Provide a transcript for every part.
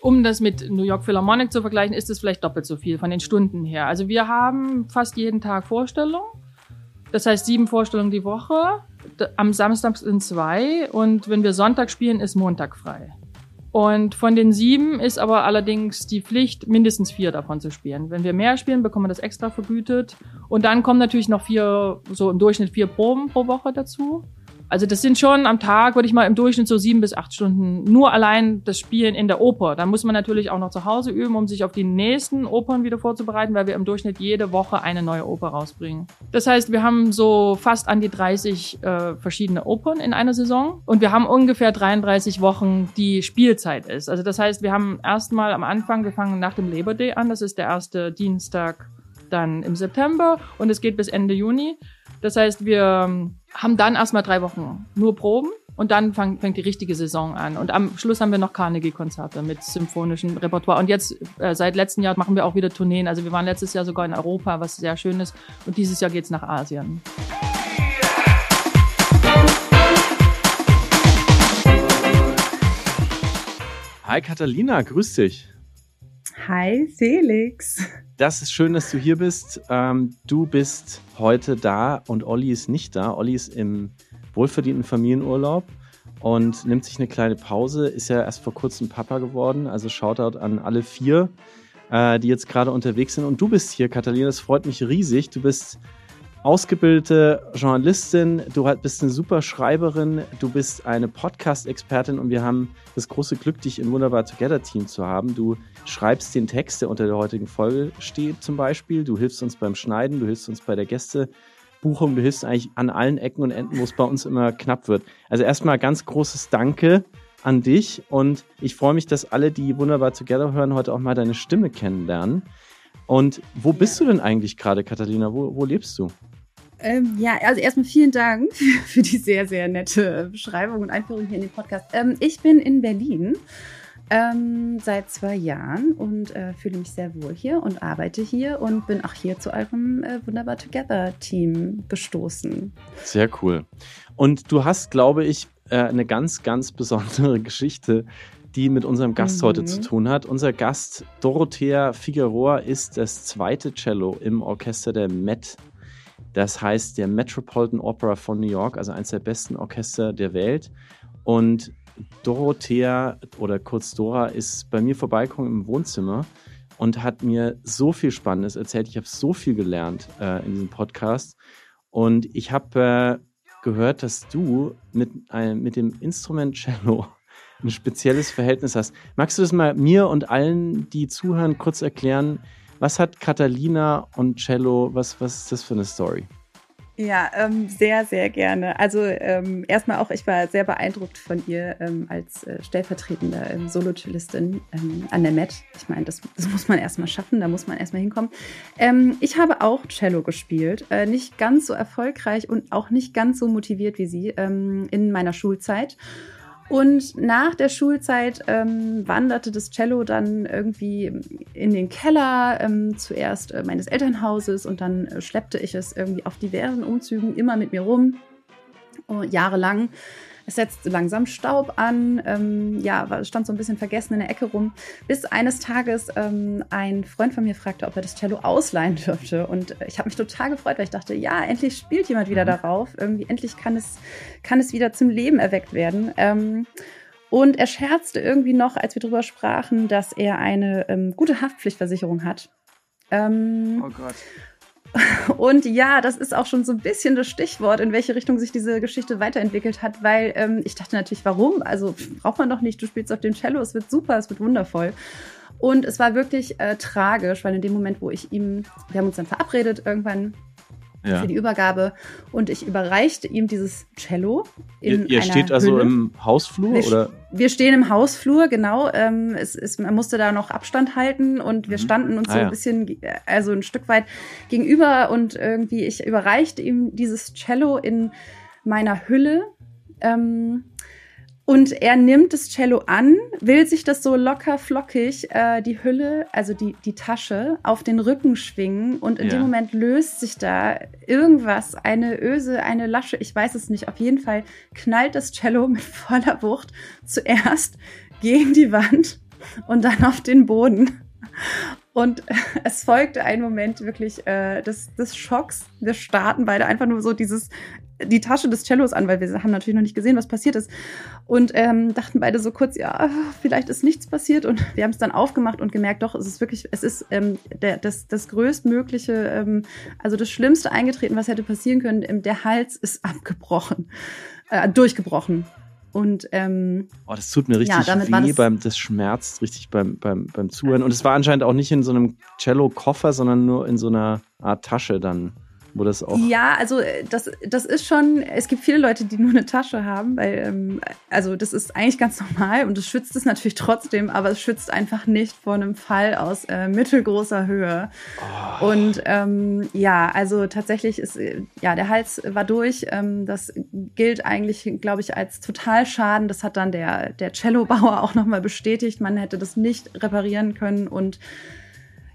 Um das mit New York Philharmonic zu vergleichen, ist es vielleicht doppelt so viel von den Stunden her. Also wir haben fast jeden Tag Vorstellungen. Das heißt sieben Vorstellungen die Woche. Am Samstag sind zwei und wenn wir Sonntag spielen, ist Montag frei. Und von den sieben ist aber allerdings die Pflicht, mindestens vier davon zu spielen. Wenn wir mehr spielen, bekommen wir das extra vergütet. Und dann kommen natürlich noch vier, so im Durchschnitt vier Proben pro Woche dazu. Also das sind schon am Tag, würde ich mal im Durchschnitt so sieben bis acht Stunden nur allein das Spielen in der Oper. Dann muss man natürlich auch noch zu Hause üben, um sich auf die nächsten Opern wieder vorzubereiten, weil wir im Durchschnitt jede Woche eine neue Oper rausbringen. Das heißt, wir haben so fast an die 30 äh, verschiedene Opern in einer Saison und wir haben ungefähr 33 Wochen, die Spielzeit ist. Also das heißt, wir haben erstmal am Anfang, wir fangen nach dem Labor Day an, das ist der erste Dienstag dann im September und es geht bis Ende Juni. Das heißt, wir ähm, haben dann erstmal drei Wochen nur Proben und dann fang, fängt die richtige Saison an. Und am Schluss haben wir noch Carnegie-Konzerte mit symphonischem Repertoire. Und jetzt, äh, seit letztem Jahr, machen wir auch wieder Tourneen. Also wir waren letztes Jahr sogar in Europa, was sehr schön ist. Und dieses Jahr geht's nach Asien. Hi Catalina, grüß dich. Hi Felix. Das ist schön, dass du hier bist. Ähm, du bist heute da und Olli ist nicht da. Olli ist im wohlverdienten Familienurlaub und nimmt sich eine kleine Pause. Ist ja erst vor kurzem Papa geworden. Also Shoutout an alle vier, äh, die jetzt gerade unterwegs sind. Und du bist hier, Katharina. Das freut mich riesig. Du bist ausgebildete Journalistin, du bist eine super Schreiberin, du bist eine Podcast-Expertin und wir haben das große Glück, dich im Wunderbar Together Team zu haben. Du schreibst den Text, der unter der heutigen Folge steht zum Beispiel. Du hilfst uns beim Schneiden, du hilfst uns bei der Gästebuchung, du hilfst eigentlich an allen Ecken und Enden, wo es bei uns immer knapp wird. Also erstmal ganz großes Danke an dich und ich freue mich, dass alle, die Wunderbar Together hören, heute auch mal deine Stimme kennenlernen. Und wo bist du denn eigentlich gerade, Katharina? Wo, wo lebst du? Ähm, ja, also erstmal vielen Dank für die sehr, sehr nette Beschreibung und Einführung hier in den Podcast. Ähm, ich bin in Berlin ähm, seit zwei Jahren und äh, fühle mich sehr wohl hier und arbeite hier und bin auch hier zu eurem äh, Wunderbar Together Team gestoßen. Sehr cool. Und du hast, glaube ich, äh, eine ganz, ganz besondere Geschichte, die mit unserem Gast mhm. heute zu tun hat. Unser Gast Dorothea Figueroa ist das zweite Cello im Orchester der Met das heißt der Metropolitan Opera von New York, also eines der besten Orchester der Welt. Und Dorothea oder kurz Dora ist bei mir vorbeigekommen im Wohnzimmer und hat mir so viel Spannendes erzählt. Ich habe so viel gelernt äh, in diesem Podcast. Und ich habe äh, gehört, dass du mit, äh, mit dem Instrument Cello ein spezielles Verhältnis hast. Magst du das mal mir und allen, die zuhören, kurz erklären, was hat Catalina und Cello, was, was ist das für eine Story? Ja, ähm, sehr, sehr gerne. Also ähm, erstmal auch, ich war sehr beeindruckt von ihr ähm, als äh, stellvertretende ähm, Solo-Cellistin ähm, an der Met. Ich meine, das, das muss man erstmal schaffen, da muss man erstmal hinkommen. Ähm, ich habe auch Cello gespielt, äh, nicht ganz so erfolgreich und auch nicht ganz so motiviert wie sie ähm, in meiner Schulzeit. Und nach der Schulzeit ähm, wanderte das Cello dann irgendwie in den Keller ähm, zuerst äh, meines Elternhauses und dann äh, schleppte ich es irgendwie auf diversen Umzügen immer mit mir rum, uh, jahrelang. Es setzte langsam Staub an, ähm, ja, stand so ein bisschen vergessen in der Ecke rum, bis eines Tages ähm, ein Freund von mir fragte, ob er das Cello ausleihen dürfte. Und ich habe mich total gefreut, weil ich dachte, ja, endlich spielt jemand wieder mhm. darauf. Irgendwie endlich kann es, kann es wieder zum Leben erweckt werden. Ähm, und er scherzte irgendwie noch, als wir darüber sprachen, dass er eine ähm, gute Haftpflichtversicherung hat. Ähm, oh Gott. Und ja, das ist auch schon so ein bisschen das Stichwort, in welche Richtung sich diese Geschichte weiterentwickelt hat, weil ähm, ich dachte natürlich, warum? Also braucht man doch nicht, du spielst auf dem Cello, es wird super, es wird wundervoll. Und es war wirklich äh, tragisch, weil in dem Moment, wo ich ihm, wir haben uns dann verabredet irgendwann ja. für die Übergabe und ich überreichte ihm dieses Cello. In ihr, ihr steht also Hülle. im Hausflur wir, oder? Wir stehen im Hausflur, genau. Ähm, es, es, man musste da noch Abstand halten und wir mhm. standen uns ah, so ein ja. bisschen, also ein Stück weit gegenüber und irgendwie ich überreichte ihm dieses Cello in meiner Hülle. Ähm, Und er nimmt das Cello an, will sich das so locker flockig, äh, die Hülle, also die, die Tasche, auf den Rücken schwingen. Und in ja. dem Moment löst sich da irgendwas, eine Öse, eine Lasche, ich weiß es nicht. Auf jeden Fall knallt das Cello mit voller Wucht zuerst gegen die Wand und dann auf den Boden. Und es folgte ein Moment wirklich äh, des, des Schocks. Wir starten beide einfach nur so dieses die Tasche des Cellos an, weil wir haben natürlich noch nicht gesehen, was passiert ist. Und ähm, dachten beide so kurz, ja, vielleicht ist nichts passiert. Und wir haben es dann aufgemacht und gemerkt, doch, es ist wirklich, es ist ähm, der, das, das größtmögliche, ähm, also das Schlimmste eingetreten, was hätte passieren können. Ähm, der Hals ist abgebrochen, äh, durchgebrochen. Und ähm, oh, das tut mir richtig ja, weh, das, beim, das schmerzt richtig beim, beim, beim Zuhören. Und es war anscheinend auch nicht in so einem Cello-Koffer, sondern nur in so einer Art Tasche dann wo das auch. Ja, also äh, das, das ist schon, es gibt viele Leute, die nur eine Tasche haben, weil, ähm, also das ist eigentlich ganz normal und es schützt es natürlich trotzdem, aber es schützt einfach nicht vor einem Fall aus äh, mittelgroßer Höhe. Oh. Und ähm, ja, also tatsächlich ist, äh, ja, der Hals war durch. Ähm, das gilt eigentlich, glaube ich, als Totalschaden. Das hat dann der, der Cellobauer auch nochmal bestätigt. Man hätte das nicht reparieren können und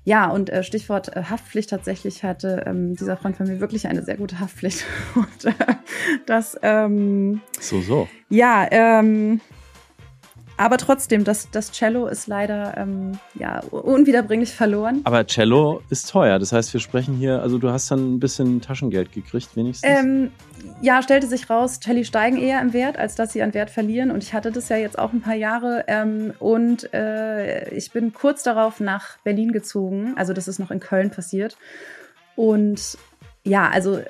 ja, und äh, Stichwort äh, Haftpflicht tatsächlich hatte ähm, dieser Freund von mir wirklich eine sehr gute Haftpflicht. Und äh, das ähm, so so. Ja, ähm, aber trotzdem, das, das Cello ist leider ähm, ja, unwiederbringlich verloren. Aber Cello ist teuer. Das heißt, wir sprechen hier, also du hast dann ein bisschen Taschengeld gekriegt, wenigstens. Ähm, ja, stellte sich raus, Celli steigen eher im Wert, als dass sie an Wert verlieren. Und ich hatte das ja jetzt auch ein paar Jahre. Ähm, und äh, ich bin kurz darauf nach Berlin gezogen. Also das ist noch in Köln passiert. Und ja, also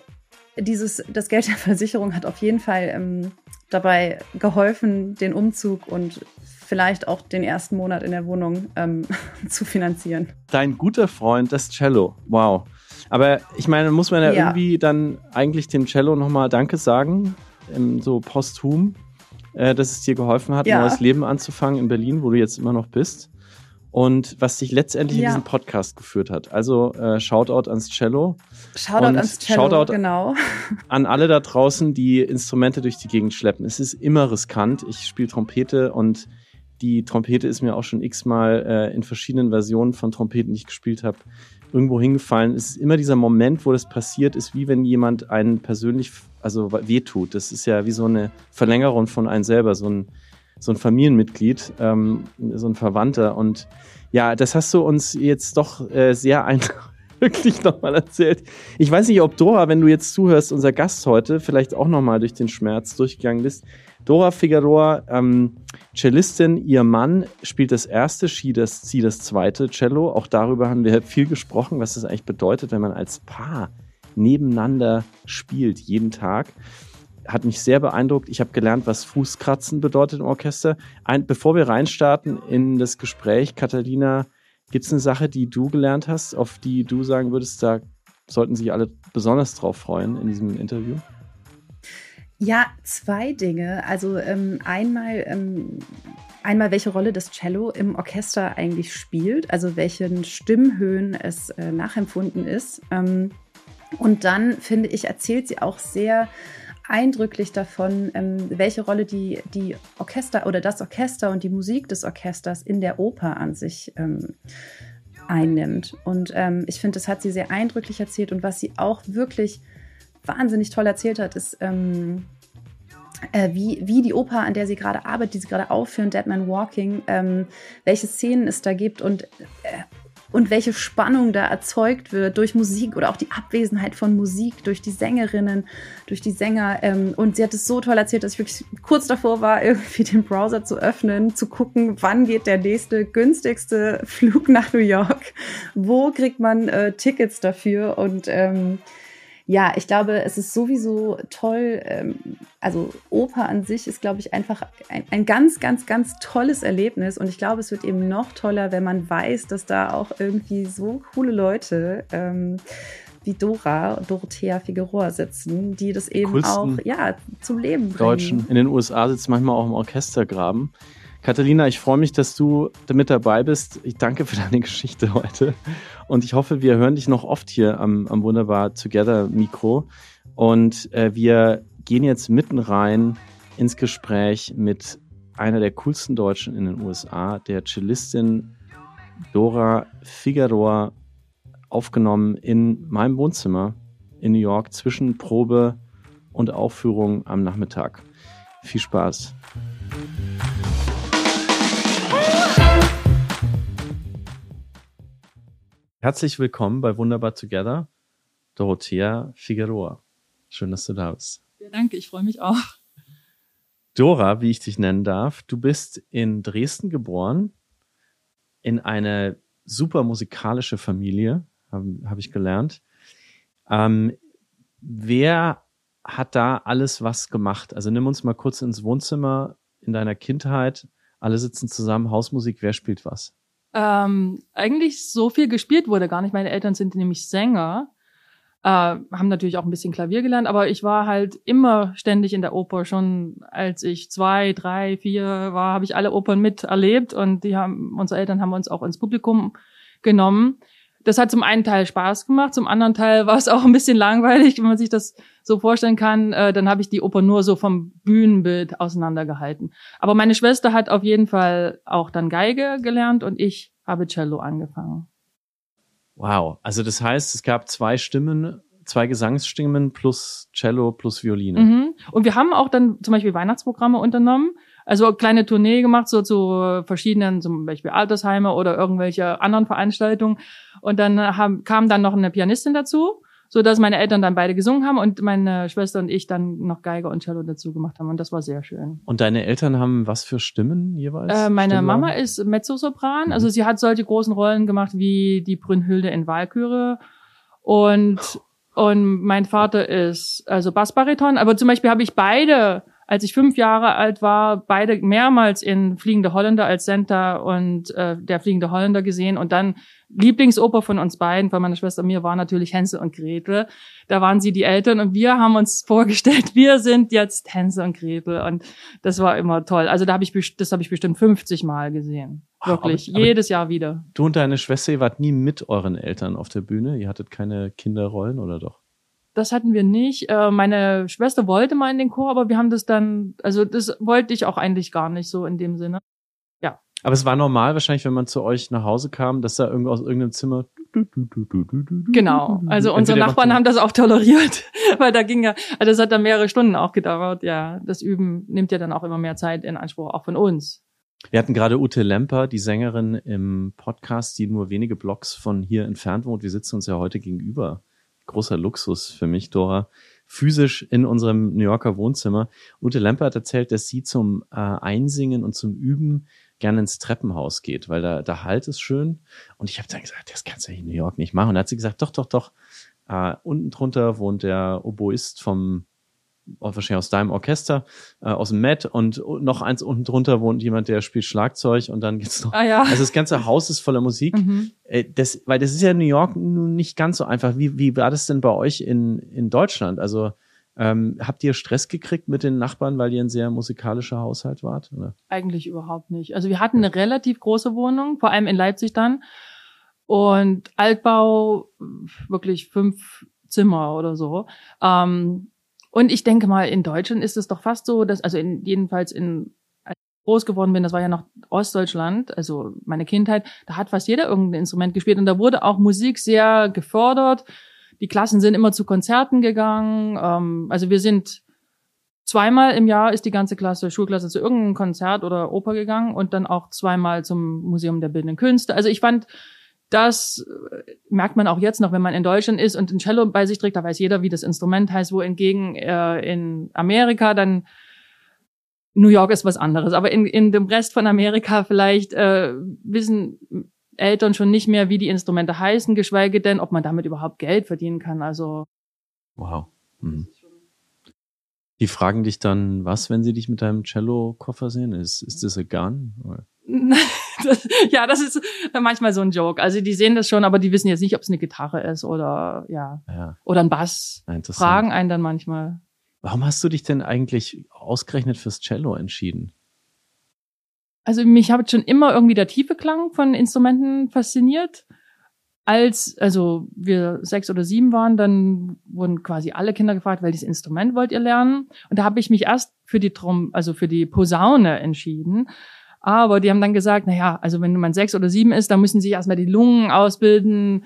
dieses, das Geld der Versicherung hat auf jeden Fall ähm, dabei geholfen, den Umzug und vielleicht auch den ersten Monat in der Wohnung ähm, zu finanzieren. Dein guter Freund, das Cello. Wow. Aber ich meine, muss man ja, ja. irgendwie dann eigentlich dem Cello nochmal Danke sagen, ähm, so posthum, äh, dass es dir geholfen hat, ja. ein neues Leben anzufangen in Berlin, wo du jetzt immer noch bist und was dich letztendlich ja. in diesen Podcast geführt hat. Also äh, Shoutout ans Cello. Shoutout und ans Cello, Shoutout genau. An alle da draußen, die Instrumente durch die Gegend schleppen. Es ist immer riskant. Ich spiele Trompete und die Trompete ist mir auch schon x-mal äh, in verschiedenen Versionen von Trompeten, die ich gespielt habe, irgendwo hingefallen. Es ist immer dieser Moment, wo das passiert ist, wie wenn jemand einen persönlich, also wehtut. Das ist ja wie so eine Verlängerung von einem selber, so ein so ein Familienmitglied, ähm, so ein Verwandter. Und ja, das hast du uns jetzt doch äh, sehr eindrücklich nochmal erzählt. Ich weiß nicht, ob Dora, wenn du jetzt zuhörst, unser Gast heute, vielleicht auch nochmal durch den Schmerz durchgegangen bist. Dora Figueroa, ähm, Cellistin, ihr Mann spielt das erste, sie das, sie das zweite Cello. Auch darüber haben wir viel gesprochen, was das eigentlich bedeutet, wenn man als Paar nebeneinander spielt, jeden Tag hat mich sehr beeindruckt. Ich habe gelernt, was Fußkratzen bedeutet im Orchester. Ein, bevor wir reinstarten in das Gespräch, Katharina, gibt es eine Sache, die du gelernt hast, auf die du sagen würdest, da sollten sich alle besonders drauf freuen in diesem Interview? Ja, zwei Dinge. Also ähm, einmal, ähm, einmal, welche Rolle das Cello im Orchester eigentlich spielt, also welchen Stimmhöhen es äh, nachempfunden ist. Ähm, und dann, finde ich, erzählt sie auch sehr eindrücklich davon, ähm, welche Rolle die, die Orchester oder das Orchester und die Musik des Orchesters in der Oper an sich ähm, einnimmt. Und ähm, ich finde, das hat sie sehr eindrücklich erzählt. Und was sie auch wirklich wahnsinnig toll erzählt hat, ist, ähm, äh, wie, wie die Oper, an der sie gerade arbeitet, die sie gerade aufführen, Dead Man Walking, ähm, welche Szenen es da gibt und äh, und welche Spannung da erzeugt wird durch Musik oder auch die Abwesenheit von Musik durch die Sängerinnen, durch die Sänger. Ähm, und sie hat es so toll erzählt, dass ich wirklich kurz davor war, irgendwie den Browser zu öffnen, zu gucken, wann geht der nächste günstigste Flug nach New York, wo kriegt man äh, Tickets dafür und ähm, ja, ich glaube, es ist sowieso toll. Ähm, also Oper an sich ist, glaube ich, einfach ein, ein, ganz, ganz, ganz tolles Erlebnis. Und ich glaube, es wird eben noch toller, wenn man weiß, dass da auch irgendwie so coole Leute ähm, wie Dora, Dorothea Figueroa sitzen, die das eben Coolsten auch ja, zum Leben bringen. Deutschen in den USA sitzen manchmal auch im Orchestergraben. Katharina, ich freue mich, dass du mit dabei bist. Ich danke für deine Geschichte heute. Und ich hoffe, wir hören dich noch oft hier am, am Wunderbar Together Mikro. Und äh, wir gehen jetzt mitten rein ins Gespräch mit einer der coolsten Deutschen in den USA, der Cellistin Dora Figueroa, aufgenommen in meinem Wohnzimmer in New York zwischen Probe und Aufführung am Nachmittag. Viel Spaß. Herzlich willkommen bei Wunderbar Together, Dorothea Figueroa. Schön, dass du da bist. Ja, danke, ich freue mich auch. Dora, wie ich dich nennen darf, du bist in Dresden geboren, in eine super musikalische Familie, habe hab ich gelernt. Ähm, wer hat da alles was gemacht? Also nimm uns mal kurz ins Wohnzimmer in deiner Kindheit. Alle sitzen zusammen, Hausmusik, wer spielt was? Ähm, eigentlich so viel gespielt wurde gar nicht. Meine Eltern sind nämlich Sänger, äh, haben natürlich auch ein bisschen Klavier gelernt, aber ich war halt immer ständig in der Oper. Schon als ich zwei, drei, vier war, habe ich alle Opern miterlebt und die haben, unsere Eltern haben uns auch ins Publikum genommen. Das hat zum einen Teil Spaß gemacht, zum anderen Teil war es auch ein bisschen langweilig, wenn man sich das so vorstellen kann. Äh, dann habe ich die Oper nur so vom Bühnenbild auseinandergehalten. Aber meine Schwester hat auf jeden Fall auch dann Geige gelernt und ich habe Cello angefangen. Wow, also das heißt, es gab zwei Stimmen, zwei Gesangsstimmen plus Cello plus Violine. Mhm. Und wir haben auch dann zum Beispiel Weihnachtsprogramme unternommen. Also kleine Tournee gemacht, so zu verschiedenen, zum Beispiel Altersheime oder irgendwelche anderen Veranstaltungen. Und dann haben, kam dann noch eine Pianistin dazu, so dass meine Eltern dann beide gesungen haben und meine Schwester und ich dann noch Geige und Cello dazu gemacht haben. Und das war sehr schön. Und deine Eltern haben was für Stimmen jeweils? Äh, meine Stimmlagen? Mama ist Mezzosopran, also sie hat solche großen Rollen gemacht wie die Brünnhilde in Walküre und und mein Vater ist also Bassbariton, aber zum Beispiel habe ich beide, als ich fünf Jahre alt war, beide mehrmals in Fliegende Holländer als Senta und äh, der Fliegende Holländer gesehen und dann Lieblingsoper von uns beiden, von meiner Schwester und mir, war natürlich Hänsel und Gretel. Da waren sie die Eltern und wir haben uns vorgestellt, wir sind jetzt Hänsel und Gretel und das war immer toll. Also da habe ich das habe ich bestimmt 50 Mal gesehen. Wirklich, Aber- aber- jedes Jahr wieder. Du und deine Schwester, ihr wart nie mit euren Eltern auf der Bühne? Ihr hattet keine Kinderrollen oder doch? Das hatten wir nicht. Äh, meine Schwester wollte mal in den Chor, aber wir haben das dann, also das wollte ich auch eigentlich gar nicht so in dem Sinne. Aber es war normal wahrscheinlich, wenn man zu euch nach Hause kam, dass da irgendwo aus irgendeinem Zimmer. Genau. Also unsere Nachbarn haben das auch toleriert, weil da ging ja, also das hat dann mehrere Stunden auch gedauert. Ja, das Üben nimmt ja dann auch immer mehr Zeit in Anspruch, auch von uns. Wir hatten gerade Ute Lemper, die Sängerin im Podcast, die nur wenige Blocks von hier entfernt wohnt. Wir sitzen uns ja heute gegenüber. Großer Luxus für mich, Dora. Physisch in unserem New Yorker Wohnzimmer. Ute Lemper hat erzählt, dass sie zum äh, Einsingen und zum Üben gerne ins Treppenhaus geht, weil da, da halt es schön. Und ich habe dann gesagt, das kannst du in New York nicht machen. Und dann hat sie gesagt, doch, doch, doch. Äh, unten drunter wohnt der Oboist vom wahrscheinlich aus deinem Orchester, äh, aus dem Met und noch eins unten drunter wohnt jemand, der spielt Schlagzeug und dann geht's noch. Ah ja. Also das ganze Haus ist voller Musik. Mhm. Äh, das, weil das ist ja in New York nun nicht ganz so einfach. Wie, wie war das denn bei euch in, in Deutschland? Also ähm, habt ihr Stress gekriegt mit den Nachbarn, weil ihr ein sehr musikalischer Haushalt wart? Oder? Eigentlich überhaupt nicht. Also wir hatten eine relativ große Wohnung, vor allem in Leipzig dann. Und Altbau, wirklich fünf Zimmer oder so. Ähm, und ich denke mal, in Deutschland ist es doch fast so, dass, also in, jedenfalls in, als ich groß geworden bin, das war ja noch Ostdeutschland, also meine Kindheit, da hat fast jeder irgendein Instrument gespielt und da wurde auch Musik sehr gefördert. Die Klassen sind immer zu Konzerten gegangen. Ähm, also wir sind zweimal im Jahr ist die ganze Klasse, Schulklasse zu irgendeinem Konzert oder Oper gegangen und dann auch zweimal zum Museum der Bildenden Künste. Also ich fand, das äh, merkt man auch jetzt noch, wenn man in Deutschland ist und ein Cello bei sich trägt, da weiß jeder, wie das Instrument heißt, wohingegen äh, in Amerika dann New York ist was anderes. Aber in, in dem Rest von Amerika vielleicht äh, wissen Eltern schon nicht mehr, wie die Instrumente heißen, geschweige denn, ob man damit überhaupt Geld verdienen kann. Also Wow. Mhm. Die fragen dich dann, was, wenn sie dich mit deinem Cello-Koffer sehen? Ist, ist das a gun? Das, ja, das ist manchmal so ein Joke. Also die sehen das schon, aber die wissen jetzt nicht, ob es eine Gitarre ist oder ja Ja, oder ein Bass. Fragen einen dann manchmal. Warum hast du dich denn eigentlich ausgerechnet fürs Cello entschieden? Also mich hat schon immer irgendwie der tiefe Klang von Instrumenten fasziniert. als also wir sechs oder sieben waren, dann wurden quasi alle Kinder gefragt, welches Instrument wollt ihr lernen? Und da habe ich mich erst für die Trom also für die Posaune entschieden. Aber die haben dann gesagt, na ja, also wenn man sechs oder sieben ist, dann müssen sich erstmal die Lungen ausbilden.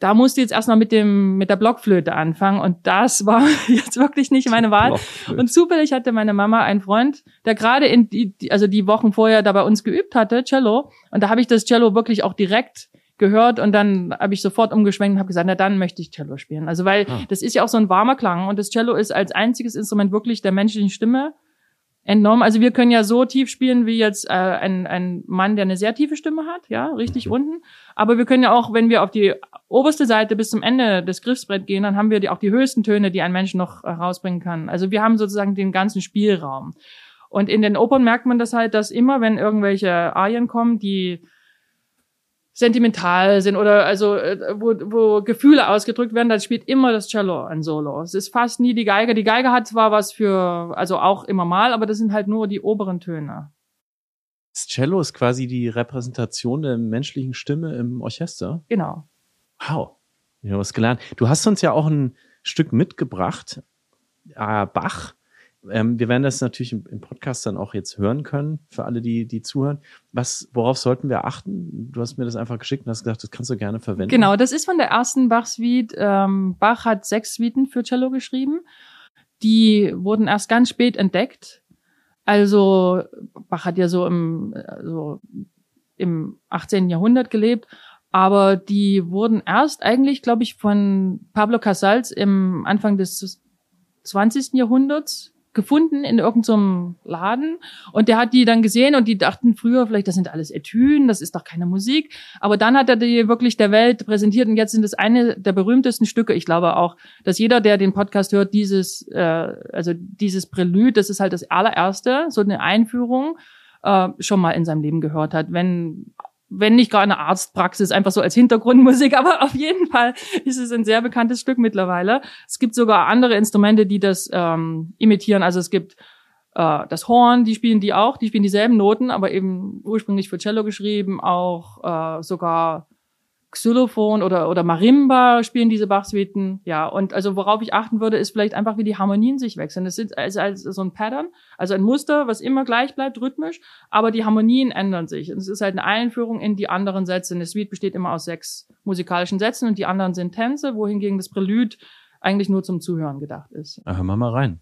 Da musst du jetzt erstmal mit dem mit der Blockflöte anfangen und das war jetzt wirklich nicht meine Wahl. Und zufällig hatte meine Mama einen Freund, der gerade in die also die Wochen vorher da bei uns geübt hatte, Cello, und da habe ich das Cello wirklich auch direkt gehört und dann habe ich sofort umgeschwenkt und habe gesagt, na dann möchte ich Cello spielen. Also weil ah. das ist ja auch so ein warmer Klang und das Cello ist als einziges Instrument wirklich der menschlichen Stimme entnommen. Also wir können ja so tief spielen wie jetzt äh, ein, ein Mann, der eine sehr tiefe Stimme hat, ja, richtig mhm. unten. Aber wir können ja auch, wenn wir auf die oberste Seite bis zum Ende des Griffsbrett gehen, dann haben wir die, auch die höchsten Töne, die ein Mensch noch herausbringen kann. Also wir haben sozusagen den ganzen Spielraum. Und in den Opern merkt man das halt, dass immer, wenn irgendwelche Arien kommen, die sentimental sind oder also äh, wo, wo Gefühle ausgedrückt werden, dann spielt immer das Cello ein Solo. Es ist fast nie die Geige. Die Geige hat zwar was für, also auch immer mal, aber das sind halt nur die oberen Töne. Das Cello ist quasi die Repräsentation der menschlichen Stimme im Orchester. Genau. Wow. Ich habe was gelernt. Du hast uns ja auch ein Stück mitgebracht, äh, Bach. Ähm, wir werden das natürlich im, im, Podcast dann auch jetzt hören können, für alle, die, die zuhören. Was, worauf sollten wir achten? Du hast mir das einfach geschickt und hast gesagt, das kannst du gerne verwenden. Genau, das ist von der ersten Bach-Suite. Ähm, Bach hat sechs Suiten für Cello geschrieben. Die wurden erst ganz spät entdeckt. Also Bach hat ja so im, so im 18. Jahrhundert gelebt, aber die wurden erst eigentlich, glaube ich, von Pablo Casals im Anfang des 20. Jahrhunderts gefunden in irgendeinem Laden und der hat die dann gesehen und die dachten früher vielleicht, das sind alles Etüden, das ist doch keine Musik. Aber dann hat er die wirklich der Welt präsentiert und jetzt sind es eine der berühmtesten Stücke. Ich glaube auch, dass jeder, der den Podcast hört, dieses, äh, also dieses Prälude, das ist halt das allererste, so eine Einführung, äh, schon mal in seinem Leben gehört hat. Wenn wenn nicht gar eine Arztpraxis, einfach so als Hintergrundmusik, aber auf jeden Fall ist es ein sehr bekanntes Stück mittlerweile. Es gibt sogar andere Instrumente, die das ähm, imitieren. Also es gibt äh, das Horn, die spielen die auch, die spielen dieselben Noten, aber eben ursprünglich für Cello geschrieben, auch äh, sogar Xylophon oder, oder Marimba spielen diese Bachsuiten. Ja, und also worauf ich achten würde, ist vielleicht einfach, wie die Harmonien sich wechseln. Das ist also, also so ein Pattern, also ein Muster, was immer gleich bleibt, rhythmisch, aber die Harmonien ändern sich. Und es ist halt eine Einführung in die anderen Sätze. Eine Suite besteht immer aus sechs musikalischen Sätzen und die anderen sind Tänze, wohingegen das Prälude eigentlich nur zum Zuhören gedacht ist. Hören wir mal rein.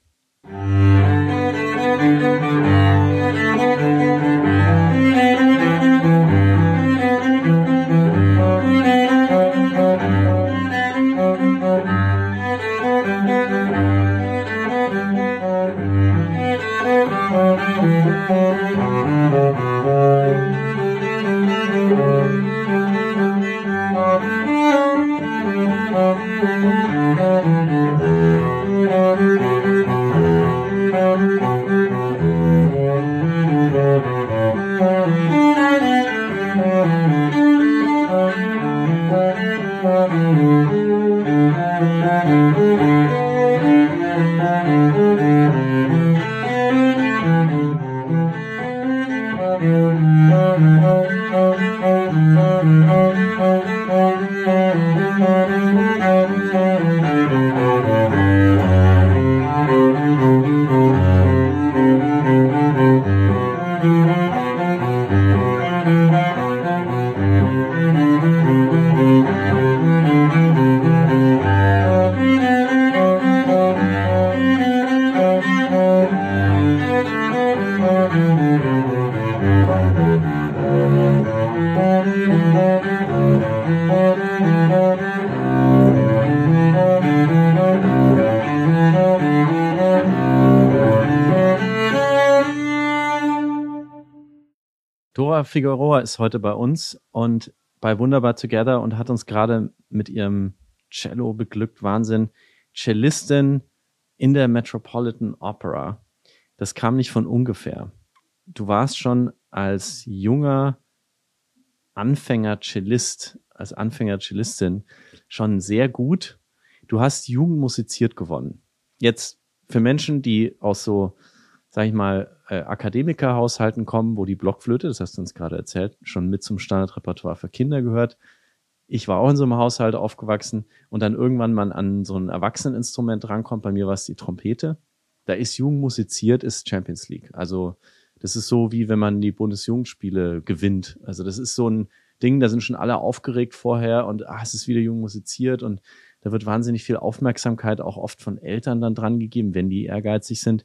Figueroa ist heute bei uns und bei Wunderbar Together und hat uns gerade mit ihrem Cello beglückt. Wahnsinn. Cellistin in der Metropolitan Opera. Das kam nicht von ungefähr. Du warst schon als junger Anfänger-Cellist, als Anfänger-Cellistin schon sehr gut. Du hast Jugendmusiziert gewonnen. Jetzt für Menschen, die aus so, sag ich mal, äh, Akademikerhaushalten kommen, wo die Blockflöte, das hast du uns gerade erzählt, schon mit zum Standardrepertoire für Kinder gehört. ich war auch in so einem Haushalt aufgewachsen und dann irgendwann man an so ein Erwachseneninstrument rankommt, bei mir war es die Trompete. Da ist jung musiziert, ist Champions League. Also das ist so, wie wenn man die Bundesjugendspiele gewinnt. Also das ist so ein Ding, da sind schon alle aufgeregt vorher und ah, es ist wieder jung musiziert und da wird wahnsinnig viel Aufmerksamkeit auch oft von Eltern dann dran gegeben, wenn die ehrgeizig sind.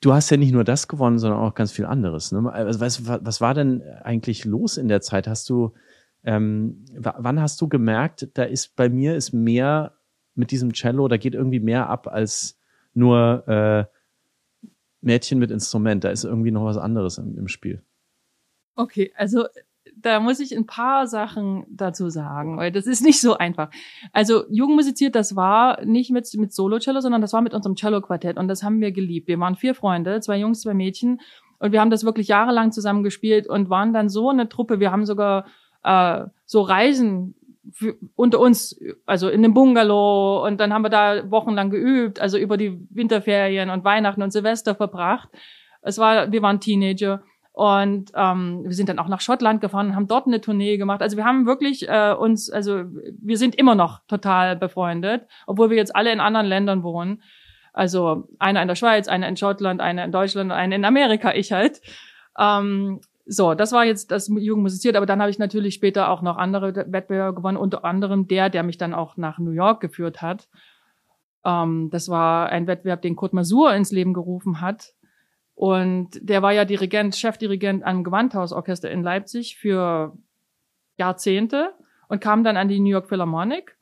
Du hast ja nicht nur das gewonnen, sondern auch ganz viel anderes. Ne? Also, was, was war denn eigentlich los in der Zeit? Hast du, ähm, wann hast du gemerkt, da ist bei mir ist mehr mit diesem Cello, da geht irgendwie mehr ab als nur äh, Mädchen mit Instrument. Da ist irgendwie noch was anderes im, im Spiel. Okay, also da muss ich ein paar Sachen dazu sagen, weil das ist nicht so einfach. Also Jugendmusiziert, das war nicht mit, mit Solo-Cello, sondern das war mit unserem Cello-Quartett und das haben wir geliebt. Wir waren vier Freunde, zwei Jungs, zwei Mädchen und wir haben das wirklich jahrelang zusammen gespielt und waren dann so eine Truppe. Wir haben sogar äh, so Reisen für, unter uns, also in einem Bungalow und dann haben wir da wochenlang geübt, also über die Winterferien und Weihnachten und Silvester verbracht. Es war, wir waren Teenager und ähm, wir sind dann auch nach Schottland gefahren und haben dort eine Tournee gemacht. Also wir haben wirklich äh, uns, also wir sind immer noch total befreundet, obwohl wir jetzt alle in anderen Ländern wohnen. Also einer in der Schweiz, einer in Schottland, einer in Deutschland, einer in Amerika, ich halt. Ähm, so, das war jetzt das Jugendmusiziert, aber dann habe ich natürlich später auch noch andere Wettbewerbe gewonnen, unter anderem der, der mich dann auch nach New York geführt hat. Ähm, das war ein Wettbewerb, den Kurt Masur ins Leben gerufen hat. Und der war ja Dirigent, Chefdirigent am Gewandhausorchester in Leipzig für Jahrzehnte und kam dann an die New York Philharmonic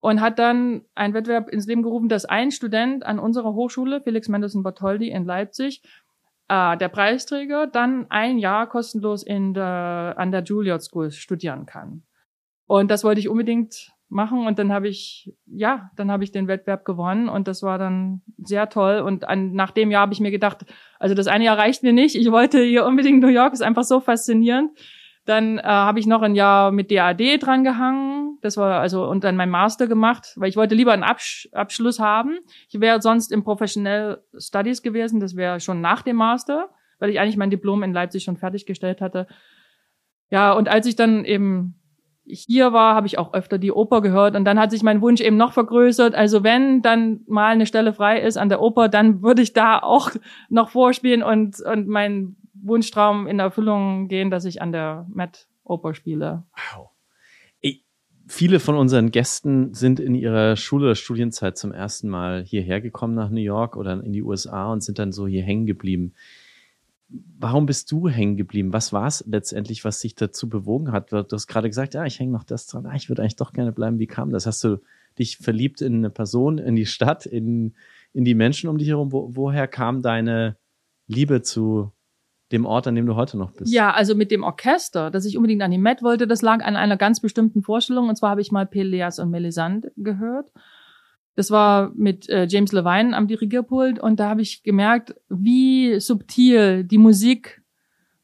und hat dann einen Wettbewerb ins Leben gerufen, dass ein Student an unserer Hochschule, Felix Mendelssohn Bartholdy in Leipzig, äh, der Preisträger, dann ein Jahr kostenlos in der, an der Juilliard School studieren kann. Und das wollte ich unbedingt machen und dann habe ich ja, dann habe ich den Wettbewerb gewonnen und das war dann sehr toll und an, nach dem Jahr habe ich mir gedacht, also das eine Jahr reicht mir nicht, ich wollte hier unbedingt New York, ist einfach so faszinierend. Dann äh, habe ich noch ein Jahr mit DAD dran gehangen, das war also und dann mein Master gemacht, weil ich wollte lieber einen Absch Abschluss haben. Ich wäre sonst im Professional Studies gewesen, das wäre schon nach dem Master, weil ich eigentlich mein Diplom in Leipzig schon fertiggestellt hatte. Ja, und als ich dann eben hier war, habe ich auch öfter die Oper gehört und dann hat sich mein Wunsch eben noch vergrößert. Also wenn dann mal eine Stelle frei ist an der Oper, dann würde ich da auch noch vorspielen und, und mein Wunschtraum in Erfüllung gehen, dass ich an der Met Oper spiele. Wow. Ich, viele von unseren Gästen sind in ihrer Schule- oder Studienzeit zum ersten Mal hierher gekommen nach New York oder in die USA und sind dann so hier hängen geblieben warum bist du hängen geblieben? Was war es letztendlich, was dich dazu bewogen hat? Du hast gerade gesagt, ja, ich hänge noch das dran. Ah, ich würde eigentlich doch gerne bleiben. Wie kam das? Hast du dich verliebt in eine Person, in die Stadt, in, in die Menschen um dich herum? Wo, woher kam deine Liebe zu dem Ort, an dem du heute noch bist? Ja, also mit dem Orchester, dass ich unbedingt an die Met wollte, das lag an einer ganz bestimmten Vorstellung. Und zwar habe ich mal Peleas und Melisande gehört. Das war mit äh, James Levine am Dirigierpult und da habe ich gemerkt, wie subtil die Musik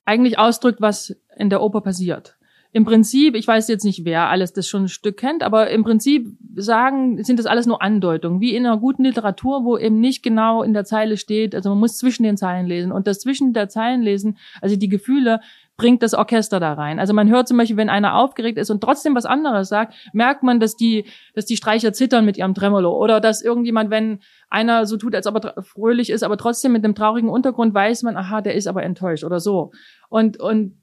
eigentlich ausdrückt, was in der Oper passiert. Im Prinzip, ich weiß jetzt nicht, wer alles das schon ein Stück kennt, aber im Prinzip sagen, sind das alles nur Andeutungen, wie in einer guten Literatur, wo eben nicht genau in der Zeile steht, also man muss zwischen den Zeilen lesen und das zwischen der Zeilen lesen, also die Gefühle bringt das Orchester da rein. Also man hört zum Beispiel, wenn einer aufgeregt ist und trotzdem was anderes sagt, merkt man, dass die, dass die Streicher zittern mit ihrem Tremolo oder dass irgendjemand, wenn einer so tut, als ob er fröhlich ist, aber trotzdem mit einem traurigen Untergrund weiß man, aha, der ist aber enttäuscht oder so. Und, und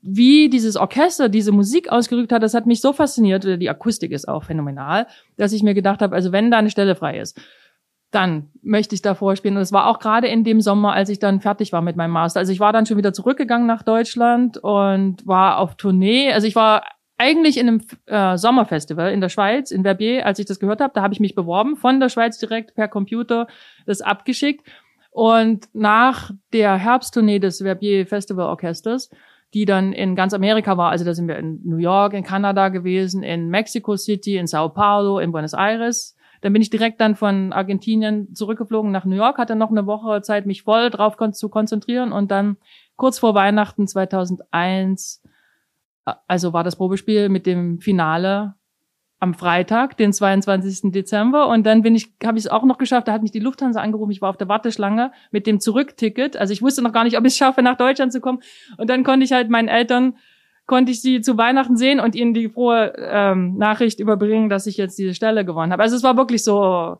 wie dieses Orchester diese Musik ausgerückt hat, das hat mich so fasziniert, die Akustik ist auch phänomenal, dass ich mir gedacht habe, also wenn da eine Stelle frei ist, dann möchte ich da vorspielen. Und es war auch gerade in dem Sommer, als ich dann fertig war mit meinem Master. Also ich war dann schon wieder zurückgegangen nach Deutschland und war auf Tournee. Also ich war eigentlich in einem äh, Sommerfestival in der Schweiz, in Verbier, als ich das gehört habe. Da habe ich mich beworben, von der Schweiz direkt per Computer das abgeschickt. Und nach der Herbsttournee des Verbier Festival Orchesters, die dann in ganz Amerika war, also da sind wir in New York, in Kanada gewesen, in Mexico City, in Sao Paulo, in Buenos Aires, dann bin ich direkt dann von Argentinien zurückgeflogen nach New York, hatte noch eine Woche Zeit, mich voll drauf kon zu konzentrieren und dann kurz vor Weihnachten 2001, äh, also war das Probespiel mit dem Finale am Freitag, den 22. Dezember. Und dann bin ich, habe ich es auch noch geschafft. Da hat mich die Lufthansa angerufen. Ich war auf der Warteschlange mit dem Zurückticket. Also ich wusste noch gar nicht, ob ich es schaffe, nach Deutschland zu kommen. Und dann konnte ich halt meinen Eltern konnte ich sie zu Weihnachten sehen und ihnen die frohe ähm, Nachricht überbringen, dass ich jetzt diese Stelle gewonnen habe. Also es war wirklich so,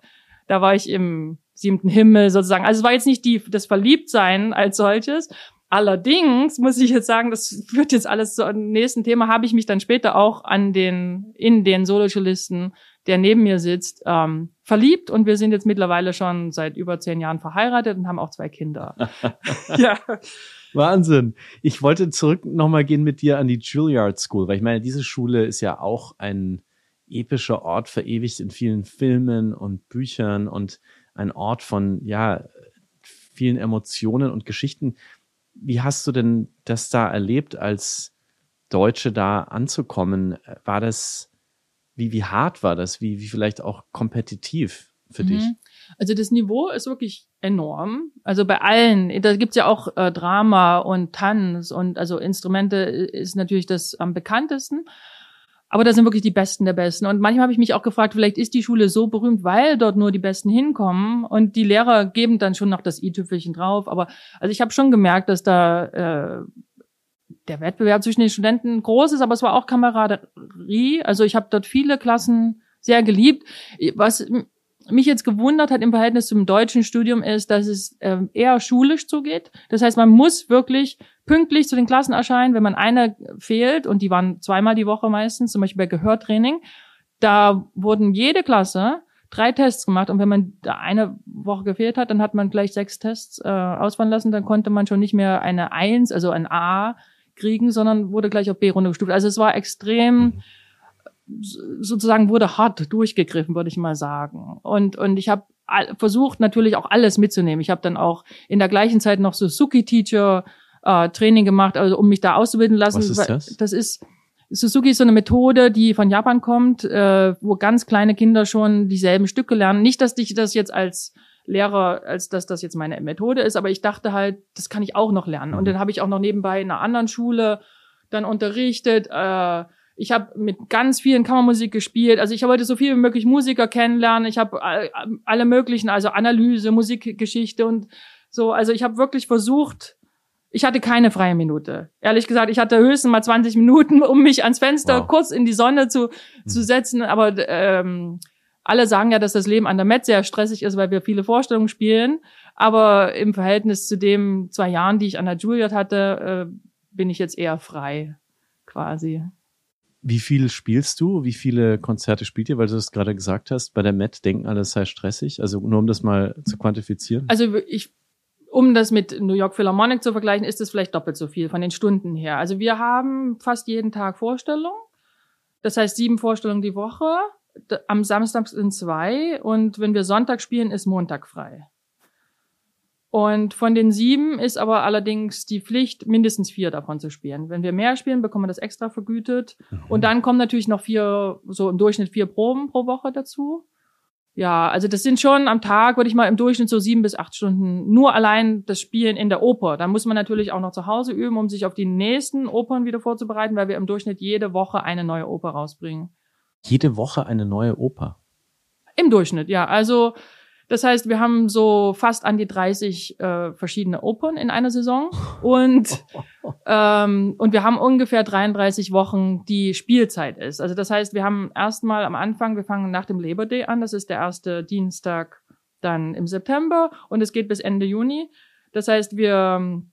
da war ich im siebten Himmel sozusagen. Also es war jetzt nicht die, das Verliebtsein als solches. Allerdings muss ich jetzt sagen, das führt jetzt alles zum nächsten Thema, habe ich mich dann später auch an den, in den Solocellisten, der neben mir sitzt, ähm, verliebt und wir sind jetzt mittlerweile schon seit über zehn Jahren verheiratet und haben auch zwei Kinder. ja. Wahnsinn. Ich wollte zurück nochmal gehen mit dir an die Juilliard School, weil ich meine, diese Schule ist ja auch ein epischer Ort verewigt in vielen Filmen und Büchern und ein Ort von, ja, vielen Emotionen und Geschichten. Wie hast du denn das da erlebt, als Deutsche da anzukommen? War das, wie, wie hart war das? Wie, wie vielleicht auch kompetitiv für mhm. dich? Also das Niveau ist wirklich enorm. Also bei allen, da gibt's ja auch äh, Drama und Tanz und also Instrumente ist natürlich das am bekanntesten. Aber da sind wirklich die Besten der Besten. Und manchmal habe ich mich auch gefragt, vielleicht ist die Schule so berühmt, weil dort nur die Besten hinkommen und die Lehrer geben dann schon noch das i-Tüpfelchen drauf. Aber also ich habe schon gemerkt, dass da äh, der Wettbewerb zwischen den Studenten groß ist, aber es war auch Kameraderie. Also ich habe dort viele Klassen sehr geliebt. Was mich jetzt gewundert hat im Verhältnis zum deutschen Studium ist, dass es äh, eher schulisch zugeht. Das heißt, man muss wirklich pünktlich zu den Klassen erscheinen, wenn man eine fehlt, und die waren zweimal die Woche meistens, zum Beispiel bei Gehörtraining. Da wurden jede Klasse drei Tests gemacht und wenn man da eine Woche gefehlt hat, dann hat man gleich sechs Tests äh, ausfallen lassen, dann konnte man schon nicht mehr eine Eins, also ein A kriegen, sondern wurde gleich auf B runtergestuft. Also es war extrem mhm sozusagen wurde hart durchgegriffen, würde ich mal sagen. Und, und ich habe versucht natürlich auch alles mitzunehmen. Ich habe dann auch in der gleichen Zeit noch Suzuki-Teacher äh, Training gemacht, also um mich da auszubilden lassen. Was ist das? Das ist Suzuki ist so eine Methode, die von Japan kommt, äh, wo ganz kleine Kinder schon dieselben Stücke lernen. Nicht, dass ich das jetzt als Lehrer, als dass das jetzt meine Methode ist, aber ich dachte halt, das kann ich auch noch lernen. Und mhm. dann habe ich auch noch nebenbei in einer anderen Schule dann unterrichtet. Äh, ich habe mit ganz vielen Kammermusik gespielt. Also ich wollte so viel wie möglich Musiker kennenlernen. Ich habe alle möglichen, also Analyse, Musikgeschichte und so. Also ich habe wirklich versucht, ich hatte keine freie Minute. Ehrlich gesagt, ich hatte höchstens mal 20 Minuten, um mich ans Fenster wow. kurz in die Sonne zu, mhm. zu setzen. Aber ähm, alle sagen ja, dass das Leben an der Met sehr stressig ist, weil wir viele Vorstellungen spielen. Aber im Verhältnis zu den zwei Jahren, die ich an der Juilliard hatte, äh, bin ich jetzt eher frei, quasi. Wie viel spielst du? Wie viele Konzerte spielt ihr? Weil du das gerade gesagt hast, bei der Met denken alle, es sei stressig. Also nur um das mal zu quantifizieren. Also ich, um das mit New York Philharmonic zu vergleichen, ist es vielleicht doppelt so viel von den Stunden her. Also wir haben fast jeden Tag Vorstellungen. Das heißt sieben Vorstellungen die Woche. Am Samstag sind zwei und wenn wir Sonntag spielen, ist Montag frei. Und von den sieben ist aber allerdings die Pflicht, mindestens vier davon zu spielen. Wenn wir mehr spielen, bekommen wir das extra vergütet. Mhm. Und dann kommen natürlich noch vier, so im Durchschnitt vier Proben pro Woche dazu. Ja, also das sind schon am Tag, würde ich mal im Durchschnitt so sieben bis acht Stunden nur allein das Spielen in der Oper. Da muss man natürlich auch noch zu Hause üben, um sich auf die nächsten Opern wieder vorzubereiten, weil wir im Durchschnitt jede Woche eine neue Oper rausbringen. Jede Woche eine neue Oper? Im Durchschnitt, ja. Also das heißt, wir haben so fast an die 30 äh, verschiedene Opern in einer Saison und ähm, und wir haben ungefähr 33 Wochen, die Spielzeit ist. Also das heißt, wir haben erstmal am Anfang, wir fangen nach dem Labor Day an, das ist der erste Dienstag dann im September und es geht bis Ende Juni. Das heißt, wir ähm,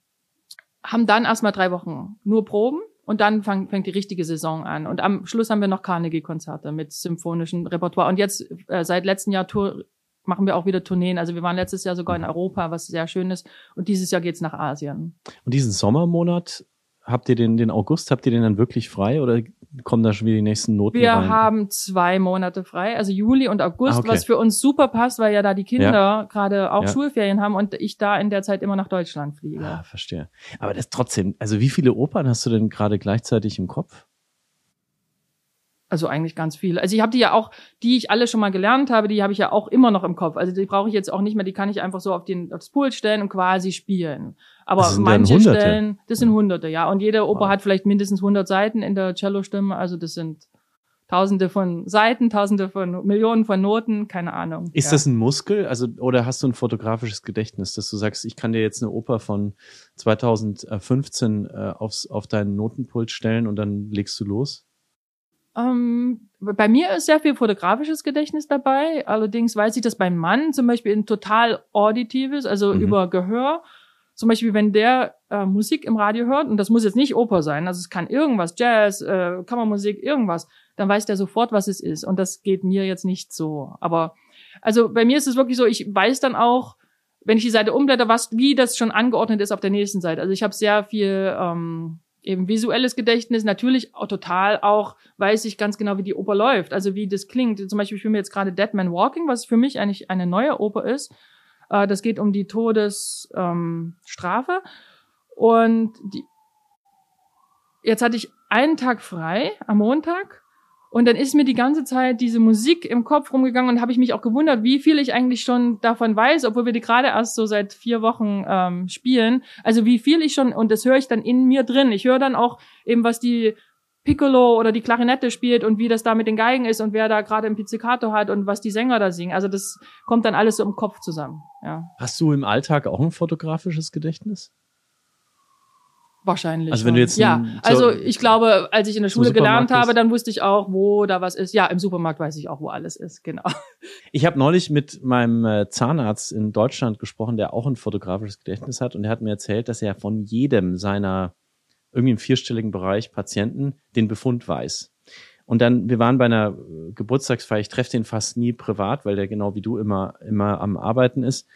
haben dann erstmal drei Wochen nur Proben und dann fang, fängt die richtige Saison an. Und am Schluss haben wir noch Carnegie-Konzerte mit symphonischem Repertoire. Und jetzt äh, seit letztem Jahr tour, machen wir auch wieder Tourneen. Also wir waren letztes Jahr sogar in mhm. Europa, was sehr schön ist. Und dieses Jahr geht's nach Asien. Und diesen Sommermonat, habt ihr den, den August, habt ihr den dann wirklich frei oder kommen da schon wieder die nächsten Noten Wir rein? haben zwei Monate frei, also Juli und August, ah, okay. was für uns super passt, weil ja da die Kinder ja. gerade auch ja. Schulferien haben und ich da in der Zeit immer nach Deutschland fliege. Ah, verstehe. Aber das trotzdem, also wie viele Opern hast du denn gerade gleichzeitig im Kopf? Also eigentlich ganz viele. Also ich habe die ja auch, die ich alle schon mal gelernt habe, die habe ich ja auch immer noch im Kopf. Also die brauche ich jetzt auch nicht mehr, die kann ich einfach so auf den aufs Pult stellen und quasi spielen. Aber manche Stellen, das sind Hunderte, ja. Und jede Oper wow. hat vielleicht mindestens 100 Seiten in der Cello-Stimme. Also das sind Tausende von Seiten, Tausende von Millionen von Noten, keine Ahnung. Ist ja. das ein Muskel? Also, oder hast du ein fotografisches Gedächtnis, dass du sagst, ich kann dir jetzt eine Oper von 2015 äh, aufs, auf deinen Notenpult stellen und dann legst du los? Ähm, bei mir ist sehr viel fotografisches Gedächtnis dabei. Allerdings weiß ich, dass beim Mann zum Beispiel ein total auditives, also mhm. über Gehör, zum Beispiel, wenn der äh, Musik im Radio hört, und das muss jetzt nicht Oper sein, also es kann irgendwas, Jazz, äh, Kammermusik, irgendwas, dann weiß der sofort, was es ist. Und das geht mir jetzt nicht so. Aber also bei mir ist es wirklich so, ich weiß dann auch, wenn ich die Seite umblätter, was, wie das schon angeordnet ist auf der nächsten Seite. Also ich habe sehr viel ähm, eben visuelles Gedächtnis, natürlich auch total auch weiß ich ganz genau, wie die Oper läuft, also wie das klingt. Zum Beispiel, ich mir jetzt gerade Dead Man Walking, was für mich eigentlich eine neue Oper ist. Äh, das geht um die Todesstrafe. Ähm, und die, jetzt hatte ich einen Tag frei am Montag und dann ist mir die ganze Zeit diese Musik im Kopf rumgegangen und habe ich mich auch gewundert, wie viel ich eigentlich schon davon weiß, obwohl wir die gerade erst so seit vier Wochen ähm, spielen. Also wie viel ich schon, und das höre ich dann in mir drin. Ich höre dann auch eben, was die Piccolo oder die Klarinette spielt und wie das da mit den Geigen ist und wer da gerade ein Pizzicato hat und was die Sänger da singen. Also das kommt dann alles so im Kopf zusammen. Ja. Hast du im Alltag auch ein fotografisches Gedächtnis? Wahrscheinlich. Also wenn du jetzt ja, also ich glaube, als ich in der Schule gelernt habe, dann wusste ich auch, wo da was ist. Ja, im Supermarkt weiß ich auch, wo alles ist. Genau. Ich habe neulich mit meinem äh, Zahnarzt in Deutschland gesprochen, der auch ein fotografisches Gedächtnis hat, und der hat mir erzählt, dass er von jedem seiner irgendwie im vierstelligen Bereich Patienten den Befund weiß. Und dann, wir waren bei einer äh, Geburtstagsfeier, ich treffe den fast nie privat, weil der genau wie du immer, immer am Arbeiten ist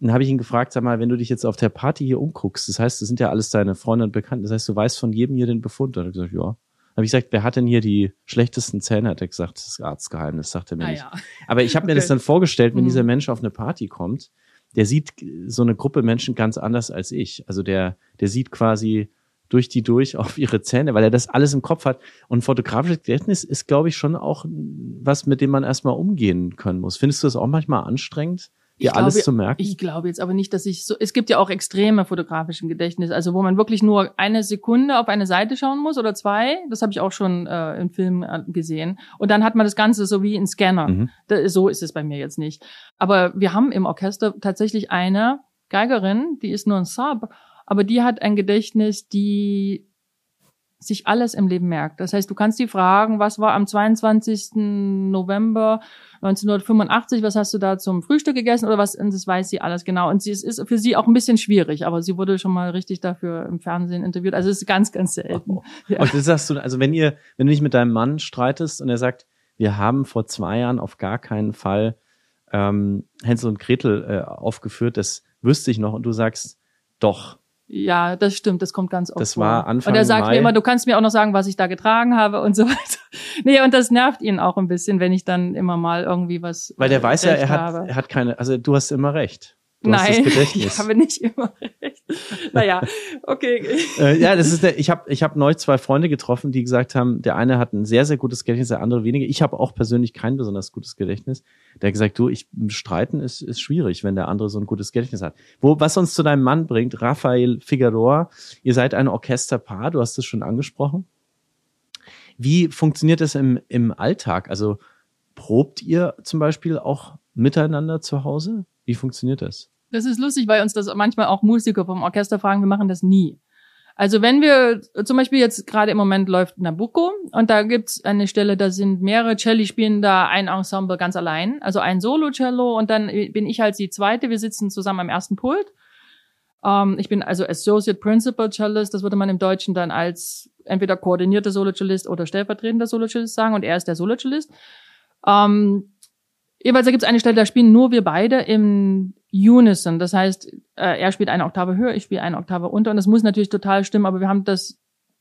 dann habe ich ihn gefragt, sag mal, wenn du dich jetzt auf der Party hier umguckst, das heißt, das sind ja alles deine Freunde und Bekannte, das heißt, du weißt von jedem hier den Befund. Und er hat gesagt, ja. Habe ich gesagt, wer hat denn hier die schlechtesten Zähne? Hat er gesagt, das ist Arztgeheimnis, sagt er mir ah, nicht. Ja. Aber ich habe mir okay. das dann vorgestellt, wenn mhm. dieser Mensch auf eine Party kommt, der sieht so eine Gruppe Menschen ganz anders als ich. Also der, der sieht quasi durch die durch auf ihre Zähne, weil er das alles im Kopf hat. Und fotografisches Gedächtnis ist, glaube ich, schon auch was, mit dem man erstmal umgehen können muss. Findest du das auch manchmal anstrengend? Dir alles glaube, zu merken? Ich glaube jetzt aber nicht, dass ich so, es gibt ja auch extreme fotografischen Gedächtnis, also wo man wirklich nur eine Sekunde auf eine Seite schauen muss oder zwei, das habe ich auch schon äh, im Film äh, gesehen. Und dann hat man das Ganze so wie ein Scanner. Mhm. Da, so ist es bei mir jetzt nicht. Aber wir haben im Orchester tatsächlich eine Geigerin, die ist nur ein Sub, aber die hat ein Gedächtnis, die sich alles im Leben merkt. Das heißt, du kannst die fragen, was war am 22. November 1985, was hast du da zum Frühstück gegessen oder was, und das weiß sie alles genau. Und sie, es ist für sie auch ein bisschen schwierig, aber sie wurde schon mal richtig dafür im Fernsehen interviewt. Also es ist ganz, ganz selten. Oh. Ja. Und das sagst du, also wenn ihr, wenn du dich mit deinem Mann streitest und er sagt, wir haben vor zwei Jahren auf gar keinen Fall ähm, Hänsel und Gretel äh, aufgeführt, das wüsste ich noch, und du sagst, doch, ja, das stimmt, das kommt ganz oft. Das war Anfang Und er sagt Mai. mir immer, du kannst mir auch noch sagen, was ich da getragen habe und so weiter. nee, und das nervt ihn auch ein bisschen, wenn ich dann immer mal irgendwie was. Weil der weiß ja, er hat, er hat keine, also du hast immer recht. Du Nein, ich habe nicht immer recht. Naja, okay. äh, ja, das ist der, ich habe ich hab neu zwei Freunde getroffen, die gesagt haben, der eine hat ein sehr, sehr gutes Gedächtnis, der andere weniger. Ich habe auch persönlich kein besonders gutes Gedächtnis. Der hat gesagt, du, ich streiten ist, ist schwierig, wenn der andere so ein gutes Gedächtnis hat. Wo, was uns zu deinem Mann bringt, Raphael Figueroa, ihr seid ein Orchesterpaar, du hast es schon angesprochen. Wie funktioniert das im, im Alltag? Also probt ihr zum Beispiel auch miteinander zu Hause? Wie funktioniert das? Das ist lustig, weil uns das manchmal auch Musiker vom Orchester fragen, wir machen das nie. Also wenn wir, zum Beispiel jetzt gerade im Moment läuft Nabucco und da gibt's eine Stelle, da sind mehrere Celli spielen da ein Ensemble ganz allein, also ein Solo-Cello und dann bin ich halt die zweite, wir sitzen zusammen am ersten Pult. Ähm, ich bin also Associate Principal Cellist, das würde man im Deutschen dann als entweder koordinierter Solo-Cellist oder stellvertretender Solo-Cellist sagen und er ist der Solo-Cellist. Ähm, Jeweils gibt es eine Stelle, da spielen nur wir beide im Unison. Das heißt, äh, er spielt eine Oktave höher, ich spiele eine Oktave unter. Und das muss natürlich total stimmen, aber wir haben das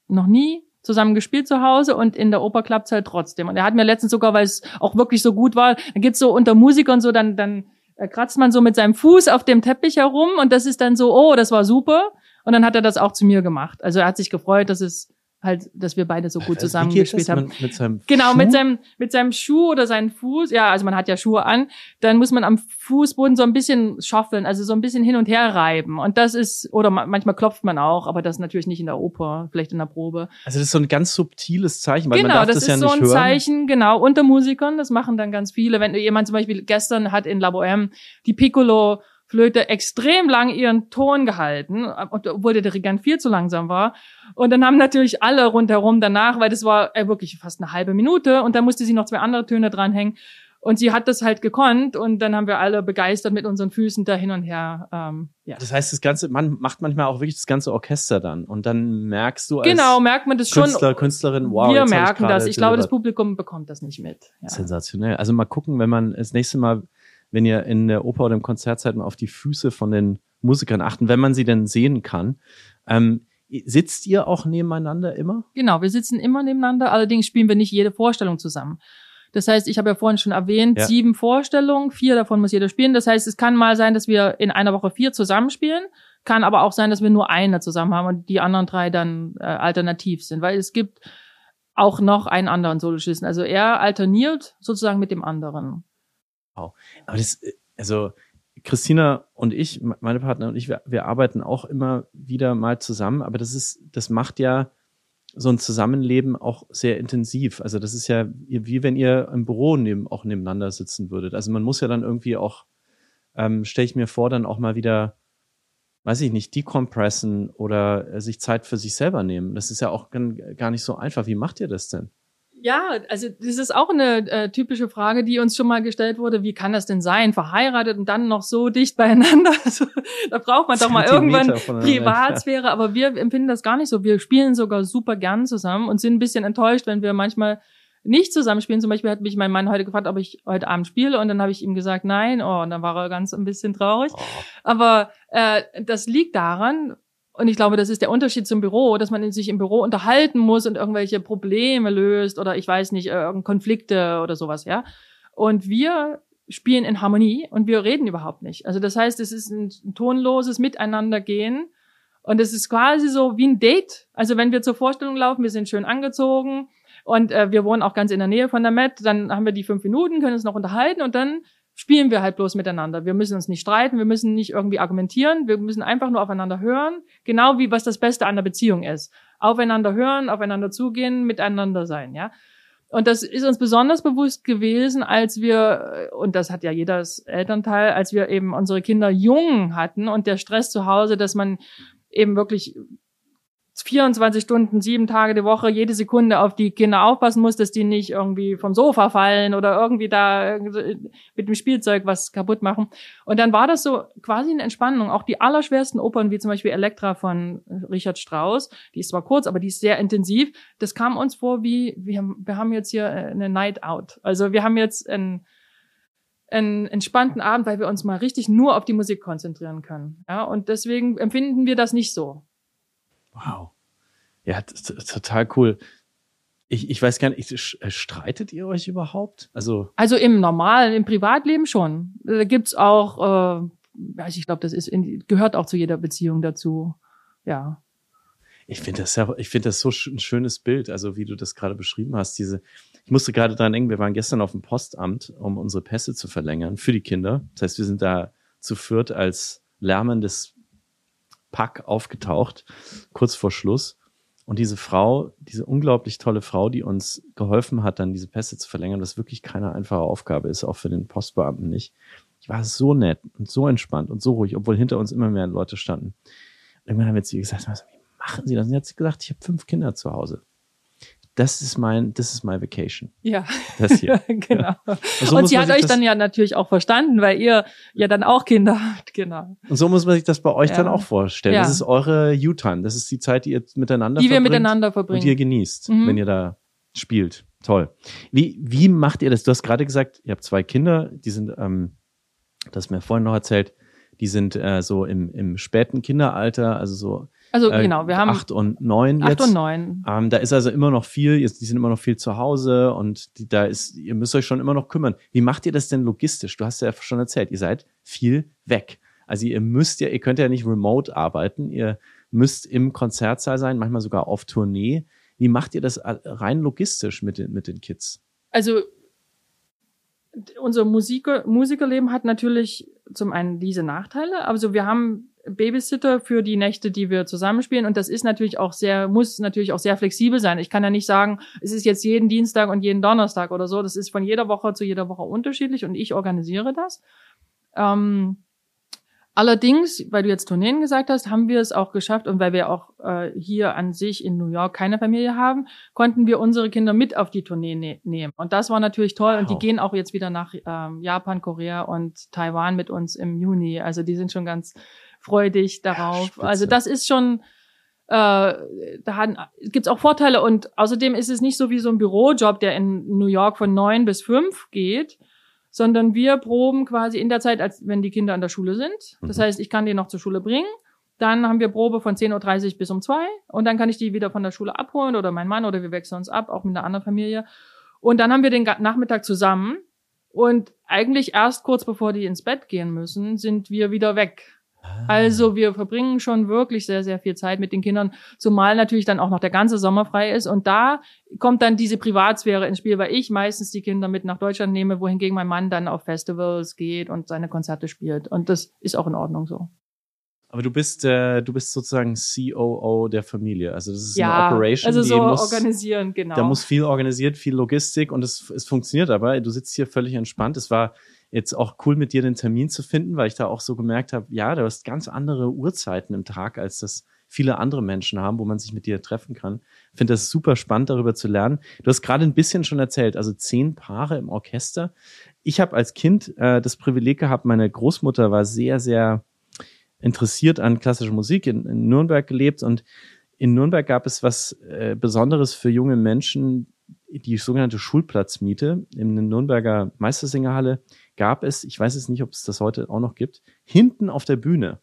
noch nie zusammen gespielt zu Hause und in der Oper klappt's halt trotzdem. Und er hat mir letztens sogar, weil es auch wirklich so gut war, dann geht's so unter Musikern so, dann, dann äh, kratzt man so mit seinem Fuß auf dem Teppich herum und das ist dann so, oh, das war super. Und dann hat er das auch zu mir gemacht. Also er hat sich gefreut, dass es halt, dass wir beide so gut Äh, zusammen wie geht gespielt das? haben. Man, mit seinem Genau, Schuh? mit seinem, mit seinem Schuh oder seinem Fuß, ja, also man hat ja Schuhe an, dann muss man am Fußboden so ein bisschen schaffeln, also so ein bisschen hin und her reiben. Und das ist, oder ma manchmal klopft man auch, aber das natürlich nicht in der Oper, vielleicht in der Probe. Also das ist so ein ganz subtiles Zeichen, weil man genau, darf das, das, ist ja so nicht ein hören. Zeichen, genau, unter Musikern, das machen dann ganz viele. Wenn jemand zum Beispiel gestern hat in La Bohème die Piccolo Flöte extrem lang ihren Ton gehalten, obwohl der Dirigent viel zu langsam war. Und dann haben natürlich alle rundherum danach, weil das war äh, wirklich fast eine halbe Minute und dann musste sie noch zwei andere Töne dranhängen. Und sie hat das halt gekonnt und dann haben wir alle begeistert mit unseren Füßen da hin und her. Ähm, ja. Das heißt, das ganze, man macht manchmal auch wirklich das ganze Orchester dann und dann merkst du als Genau, merkt man das schon. Künstler, Künstlerin, wow, wir merken gerade das. Ich glaube, das. Publikum bekommt das nicht mit. Ja. Sensationell. Also mal gucken, wenn man das nächste Mal, wenn ihr in der Oper oder im Konzertzeit mal auf die Füße von den Musikern achten, wenn man sie denn sehen kann. Ähm, sitzt ihr auch nebeneinander immer? Genau, wir sitzen immer nebeneinander, allerdings spielen wir nicht jede Vorstellung zusammen. Das heißt, ich habe ja vorhin schon erwähnt, Ja. sieben Vorstellungen, vier davon muss jeder spielen. Das heißt, es kann mal sein, dass wir in einer Woche vier zusammenspielen, kann aber auch sein, dass wir nur eine zusammen haben und die anderen drei dann äh, alternativ sind, weil es gibt auch noch einen anderen Soloschisten. Also er alterniert sozusagen mit dem anderen. Aber das, äh, also Christina und ich, me- meine Partner und ich, wir, wir arbeiten auch immer wieder mal zusammen, aber das ist, das macht ja so ein Zusammenleben auch sehr intensiv. Also das ist ja wie wenn ihr im Büro neben, auch nebeneinander sitzen würdet. Also man muss ja dann irgendwie auch, ähm, stelle ich mir vor, dann auch mal wieder, weiß ich nicht, decompressen oder äh, sich Zeit für sich selber nehmen. Das ist ja auch gar nicht so einfach. Wie macht ihr das denn? Ja, also das ist auch eine äh, typische Frage, die uns schon mal gestellt wurde. Wie kann das denn sein, verheiratet und dann noch so dicht beieinander? Also, da braucht man doch mal irgendwann Privatsphäre. Aber wir empfinden das gar nicht so. Wir spielen sogar super gern zusammen und sind ein bisschen enttäuscht, wenn wir manchmal nicht zusammenspielen. Zum Beispiel hat mich mein Mann heute gefragt, ob ich heute Abend spiele und dann habe ich ihm gesagt, nein. Oh, und dann war er ganz ein bisschen traurig. Oh. Aber äh, das liegt daran, und ich glaube, das ist der Unterschied zum Büro, dass man sich im Büro unterhalten muss und irgendwelche Probleme löst oder ich weiß nicht, äh, Konflikte oder sowas, ja. Und wir spielen in Harmonie und wir reden überhaupt nicht. Also das heißt, es ist ein, ein tonloses Miteinandergehen und es ist quasi so wie ein Date. Also wenn wir zur Vorstellung laufen, wir sind schön angezogen und äh, wir wohnen auch ganz in der Nähe von der Met, dann haben wir die fünf Minuten, können uns noch unterhalten und dann spielen wir halt bloß miteinander. Wir müssen uns nicht streiten, wir müssen nicht irgendwie argumentieren, wir müssen einfach nur aufeinander hören, genau wie was das Beste an der Beziehung ist. Aufeinander hören, aufeinander zugehen, miteinander sein, ja. Und das ist uns besonders bewusst gewesen, als wir, und das hat ja jedes Elternteil, als wir eben unsere Kinder jung hatten und der Stress zu Hause, dass man eben wirklich 24 Stunden, sieben Tage die Woche, jede Sekunde auf die Kinder aufpassen muss, dass die nicht irgendwie vom Sofa fallen oder irgendwie da mit dem Spielzeug was kaputt machen. Und dann war das so quasi eine Entspannung. Auch die allerschwersten Opern, wie zum Beispiel Elektra von Richard Strauss, die ist zwar kurz, aber die ist sehr intensiv. Das kam uns vor wie, wir haben, jetzt hier eine Night Out. Also wir haben jetzt ein einen entspannten Abend, weil wir uns mal richtig nur auf die Musik konzentrieren können. Ja, und deswegen empfinden wir das nicht so. Wow. Ja, total cool. Ich, ich weiß gar nicht, äh, streitet ihr euch überhaupt? Also, Also im normalen, im Privatleben schon. Da gibt's auch, äh, weiß ich glaube, das ist in, gehört auch zu jeder Beziehung dazu. Ja. ich finde das ja, ich finde das so ein schönes Bild, also wie du das gerade beschrieben hast, diese, ich musste gerade dran denken, wir waren gestern auf dem Postamt, um unsere Pässe zu verlängern für die Kinder. Das heißt, wir sind da zu viert als lärmendes Pack aufgetaucht, kurz vor Schluss. Und diese Frau, diese unglaublich tolle Frau, die uns geholfen hat, dann diese Pässe zu verlängern, was wirklich keine einfache Aufgabe ist, auch für den Postbeamten nicht. Ich war so nett und so entspannt und so ruhig, obwohl hinter uns immer mehr Leute standen. Irgendwann haben wir zu ihr gesagt, wie machen Sie das? Und sie hat gesagt, ich habe fünf Kinder zu Hause. Das ist mein, das ist my vacation. Ja, Das hier. genau. so und muss sie man hat euch dann ja natürlich auch verstanden, weil ihr ja dann auch Kinder habt, genau. Und so muss man sich das bei euch Ja. dann auch vorstellen. Ja. Das ist eure U-Time. Das ist die Zeit, die ihr miteinander Die wir verbringt. miteinander und verbringen. ihr genießt, Mhm. wenn ihr da spielt. Toll. Wie, wie macht ihr das? Du hast gerade gesagt, ihr habt zwei Kinder, die sind, ähm, das hast mir vorhin noch erzählt, die sind äh, so im, im späten Kinderalter, also so Also äh, genau, wir haben acht und neun acht jetzt. und neun. Ähm, da ist also immer noch viel, jetzt, die sind immer noch viel zu Hause und die, da ist, ihr müsst euch schon immer noch kümmern. Wie macht ihr das denn logistisch? Du hast ja schon erzählt, ihr seid viel weg. Also ihr müsst ja, ihr könnt ja nicht remote arbeiten, ihr müsst im Konzertsaal sein, manchmal sogar auf Tournee. Wie macht ihr das rein logistisch mit den, mit den Kids? Also unser Musiker, Musikerleben hat natürlich zum einen diese Nachteile, also wir haben Babysitter für die Nächte, die wir zusammenspielen und das ist natürlich auch sehr, muss natürlich auch sehr flexibel sein. Ich kann ja nicht sagen, es ist jetzt jeden Dienstag und jeden Donnerstag oder so. Das ist von jeder Woche zu jeder Woche unterschiedlich und ich organisiere das. Ähm, Allerdings, weil du jetzt Tourneen gesagt hast, haben wir es auch geschafft und weil wir auch äh, hier an sich in New York keine Familie haben, konnten wir unsere Kinder mit auf die Tournee ne nehmen. Und das war natürlich toll. Wow. Und die gehen auch jetzt wieder nach ähm, Japan, Korea und Taiwan mit uns im Juni. Also die sind schon ganz freudig darauf. Ja, also das ist schon, äh, da gibt es auch Vorteile und außerdem ist es nicht so wie so ein Bürojob, der in New York von neun bis fünf geht, sondern wir proben quasi in der Zeit, als wenn die Kinder an der Schule sind. Das mhm. heißt, ich kann die noch zur Schule bringen. Dann haben wir Probe von 10.30 Uhr bis um zwei und dann kann ich die wieder von der Schule abholen oder mein Mann oder wir wechseln uns ab, auch mit einer anderen Familie. Und dann haben wir den Nachmittag zusammen und eigentlich erst kurz bevor die ins Bett gehen müssen, sind wir wieder weg. Ah. Also wir verbringen schon wirklich sehr, sehr viel Zeit mit den Kindern, zumal natürlich dann auch noch der ganze Sommer frei ist. Und da kommt dann diese Privatsphäre ins Spiel, weil ich meistens die Kinder mit nach Deutschland nehme, wohingegen mein Mann dann auf Festivals geht und seine Konzerte spielt. Und das ist auch in Ordnung so. Aber du bist, äh, du bist sozusagen COO der Familie. Also das ist ja, eine Operation. Also so die muss, organisieren, genau. Da muss viel organisiert, viel Logistik und es, es funktioniert aber. Du sitzt hier völlig entspannt. Es war jetzt auch cool mit dir den Termin zu finden, weil ich da auch so gemerkt habe, ja, du hast ganz andere Uhrzeiten im Tag, als das viele andere Menschen haben, wo man sich mit dir treffen kann. Ich finde das super spannend, darüber zu lernen. Du hast gerade ein bisschen schon erzählt, also zehn Paare im Orchester. Ich habe als Kind äh, das Privileg gehabt, meine Großmutter war sehr, sehr interessiert an klassischer Musik, in, in Nürnberg gelebt und in Nürnberg gab es was äh, Besonderes für junge Menschen, die sogenannte Schulplatzmiete in der Nürnberger Meistersingerhalle gab es, ich weiß jetzt nicht, ob es das heute auch noch gibt, hinten auf der Bühne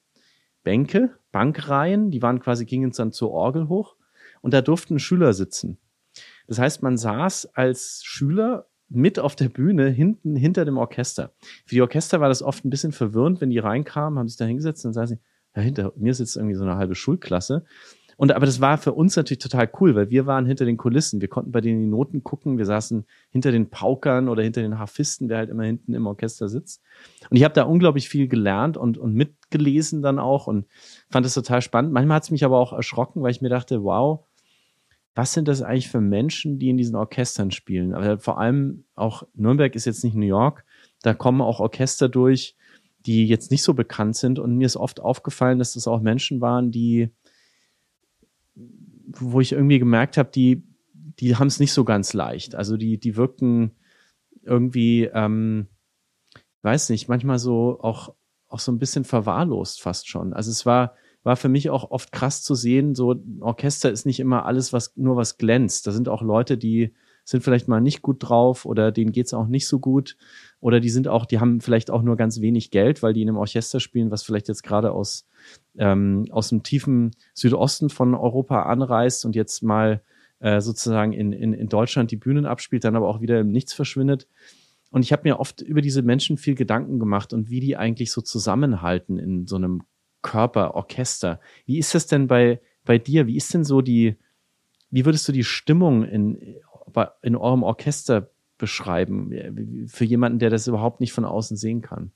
Bänke, Bankreihen, die waren quasi, gingen dann zur Orgel hoch und da durften Schüler sitzen. Das heißt, man saß als Schüler mit auf der Bühne hinten hinter dem Orchester. Für die Orchester war das oft ein bisschen verwirrend, wenn die reinkamen, haben sich da hingesetzt und dann saßen sie, ja, hinter mir sitzt irgendwie so eine halbe Schulklasse. Und aber das war für uns natürlich total cool, weil wir waren hinter den Kulissen. Wir konnten bei denen die Noten gucken. Wir saßen hinter den Paukern oder hinter den Harfisten, wer halt immer hinten im Orchester sitzt. Und ich habe da unglaublich viel gelernt und, und mitgelesen dann auch und fand das total spannend. Manchmal hat es mich aber auch erschrocken, weil ich mir dachte, wow, was sind das eigentlich für Menschen, die in diesen Orchestern spielen? Aber vor allem auch Nürnberg ist jetzt nicht New York. Da kommen auch Orchester durch, die jetzt nicht so bekannt sind. Und mir ist oft aufgefallen, dass das auch Menschen waren, die wo ich irgendwie gemerkt habe, die, die haben es nicht so ganz leicht. Also die, die wirkten irgendwie, ähm, weiß nicht, manchmal so auch, auch so ein bisschen verwahrlost fast schon. Also es war, war für mich auch oft krass zu sehen, so ein Orchester ist nicht immer alles, was nur was glänzt. Da sind auch Leute, die sind vielleicht mal nicht gut drauf oder denen geht's auch nicht so gut. Oder die sind auch, die haben vielleicht auch nur ganz wenig Geld, weil die in einem Orchester spielen, was vielleicht jetzt gerade aus, ähm, aus dem tiefen Südosten von Europa anreist und jetzt mal äh, sozusagen in, in, in Deutschland die Bühnen abspielt, dann aber auch wieder im Nichts verschwindet. Und ich habe mir oft über diese Menschen viel Gedanken gemacht und wie die eigentlich so zusammenhalten in so einem Körper, Orchester. Wie ist das denn bei, bei dir? Wie ist denn so die, wie würdest du die Stimmung in, in eurem Orchester beschreiben, für jemanden, der das überhaupt nicht von außen sehen kann?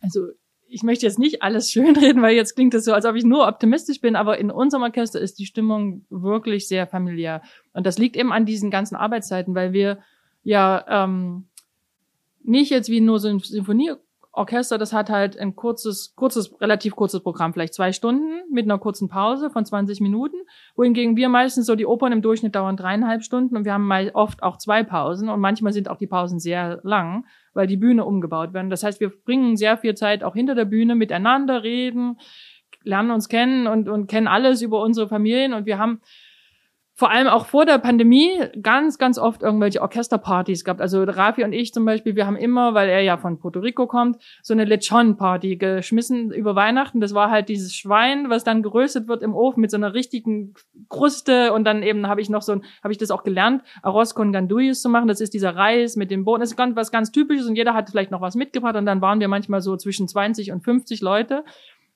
Also ich möchte jetzt nicht alles schönreden, weil jetzt klingt es so, als ob ich nur optimistisch bin, aber in unserem Orchester ist die Stimmung wirklich sehr familiär. Und das liegt eben an diesen ganzen Arbeitszeiten, weil wir ja ähm, nicht jetzt wie nur so ein Symphonie Orchester, das hat halt ein kurzes, kurzes, relativ kurzes Programm, vielleicht zwei Stunden mit einer kurzen Pause von 20 Minuten, wohingegen wir meistens so die Opern im Durchschnitt dauern dreieinhalb Stunden und wir haben mal oft auch zwei Pausen und manchmal sind auch die Pausen sehr lang, weil die Bühne umgebaut werden. Das heißt, wir bringen sehr viel Zeit auch hinter der Bühne miteinander, reden, lernen uns kennen und, und kennen alles über unsere Familien und wir haben vor allem auch vor der Pandemie ganz, ganz oft irgendwelche Orchesterpartys gehabt. Also Rafi und ich zum Beispiel, wir haben immer, weil er ja von Puerto Rico kommt, so eine Lechon-Party geschmissen über Weihnachten. Das war halt dieses Schwein, was dann geröstet wird im Ofen mit so einer richtigen Kruste und dann eben habe ich noch so ein, habe ich das auch gelernt, Arroz con Ganduyas zu machen. Das ist dieser Reis mit dem Boden. Das ist ganz, was ganz typisches und jeder hat vielleicht noch was mitgebracht und dann waren wir manchmal so zwischen 20 und 50 Leute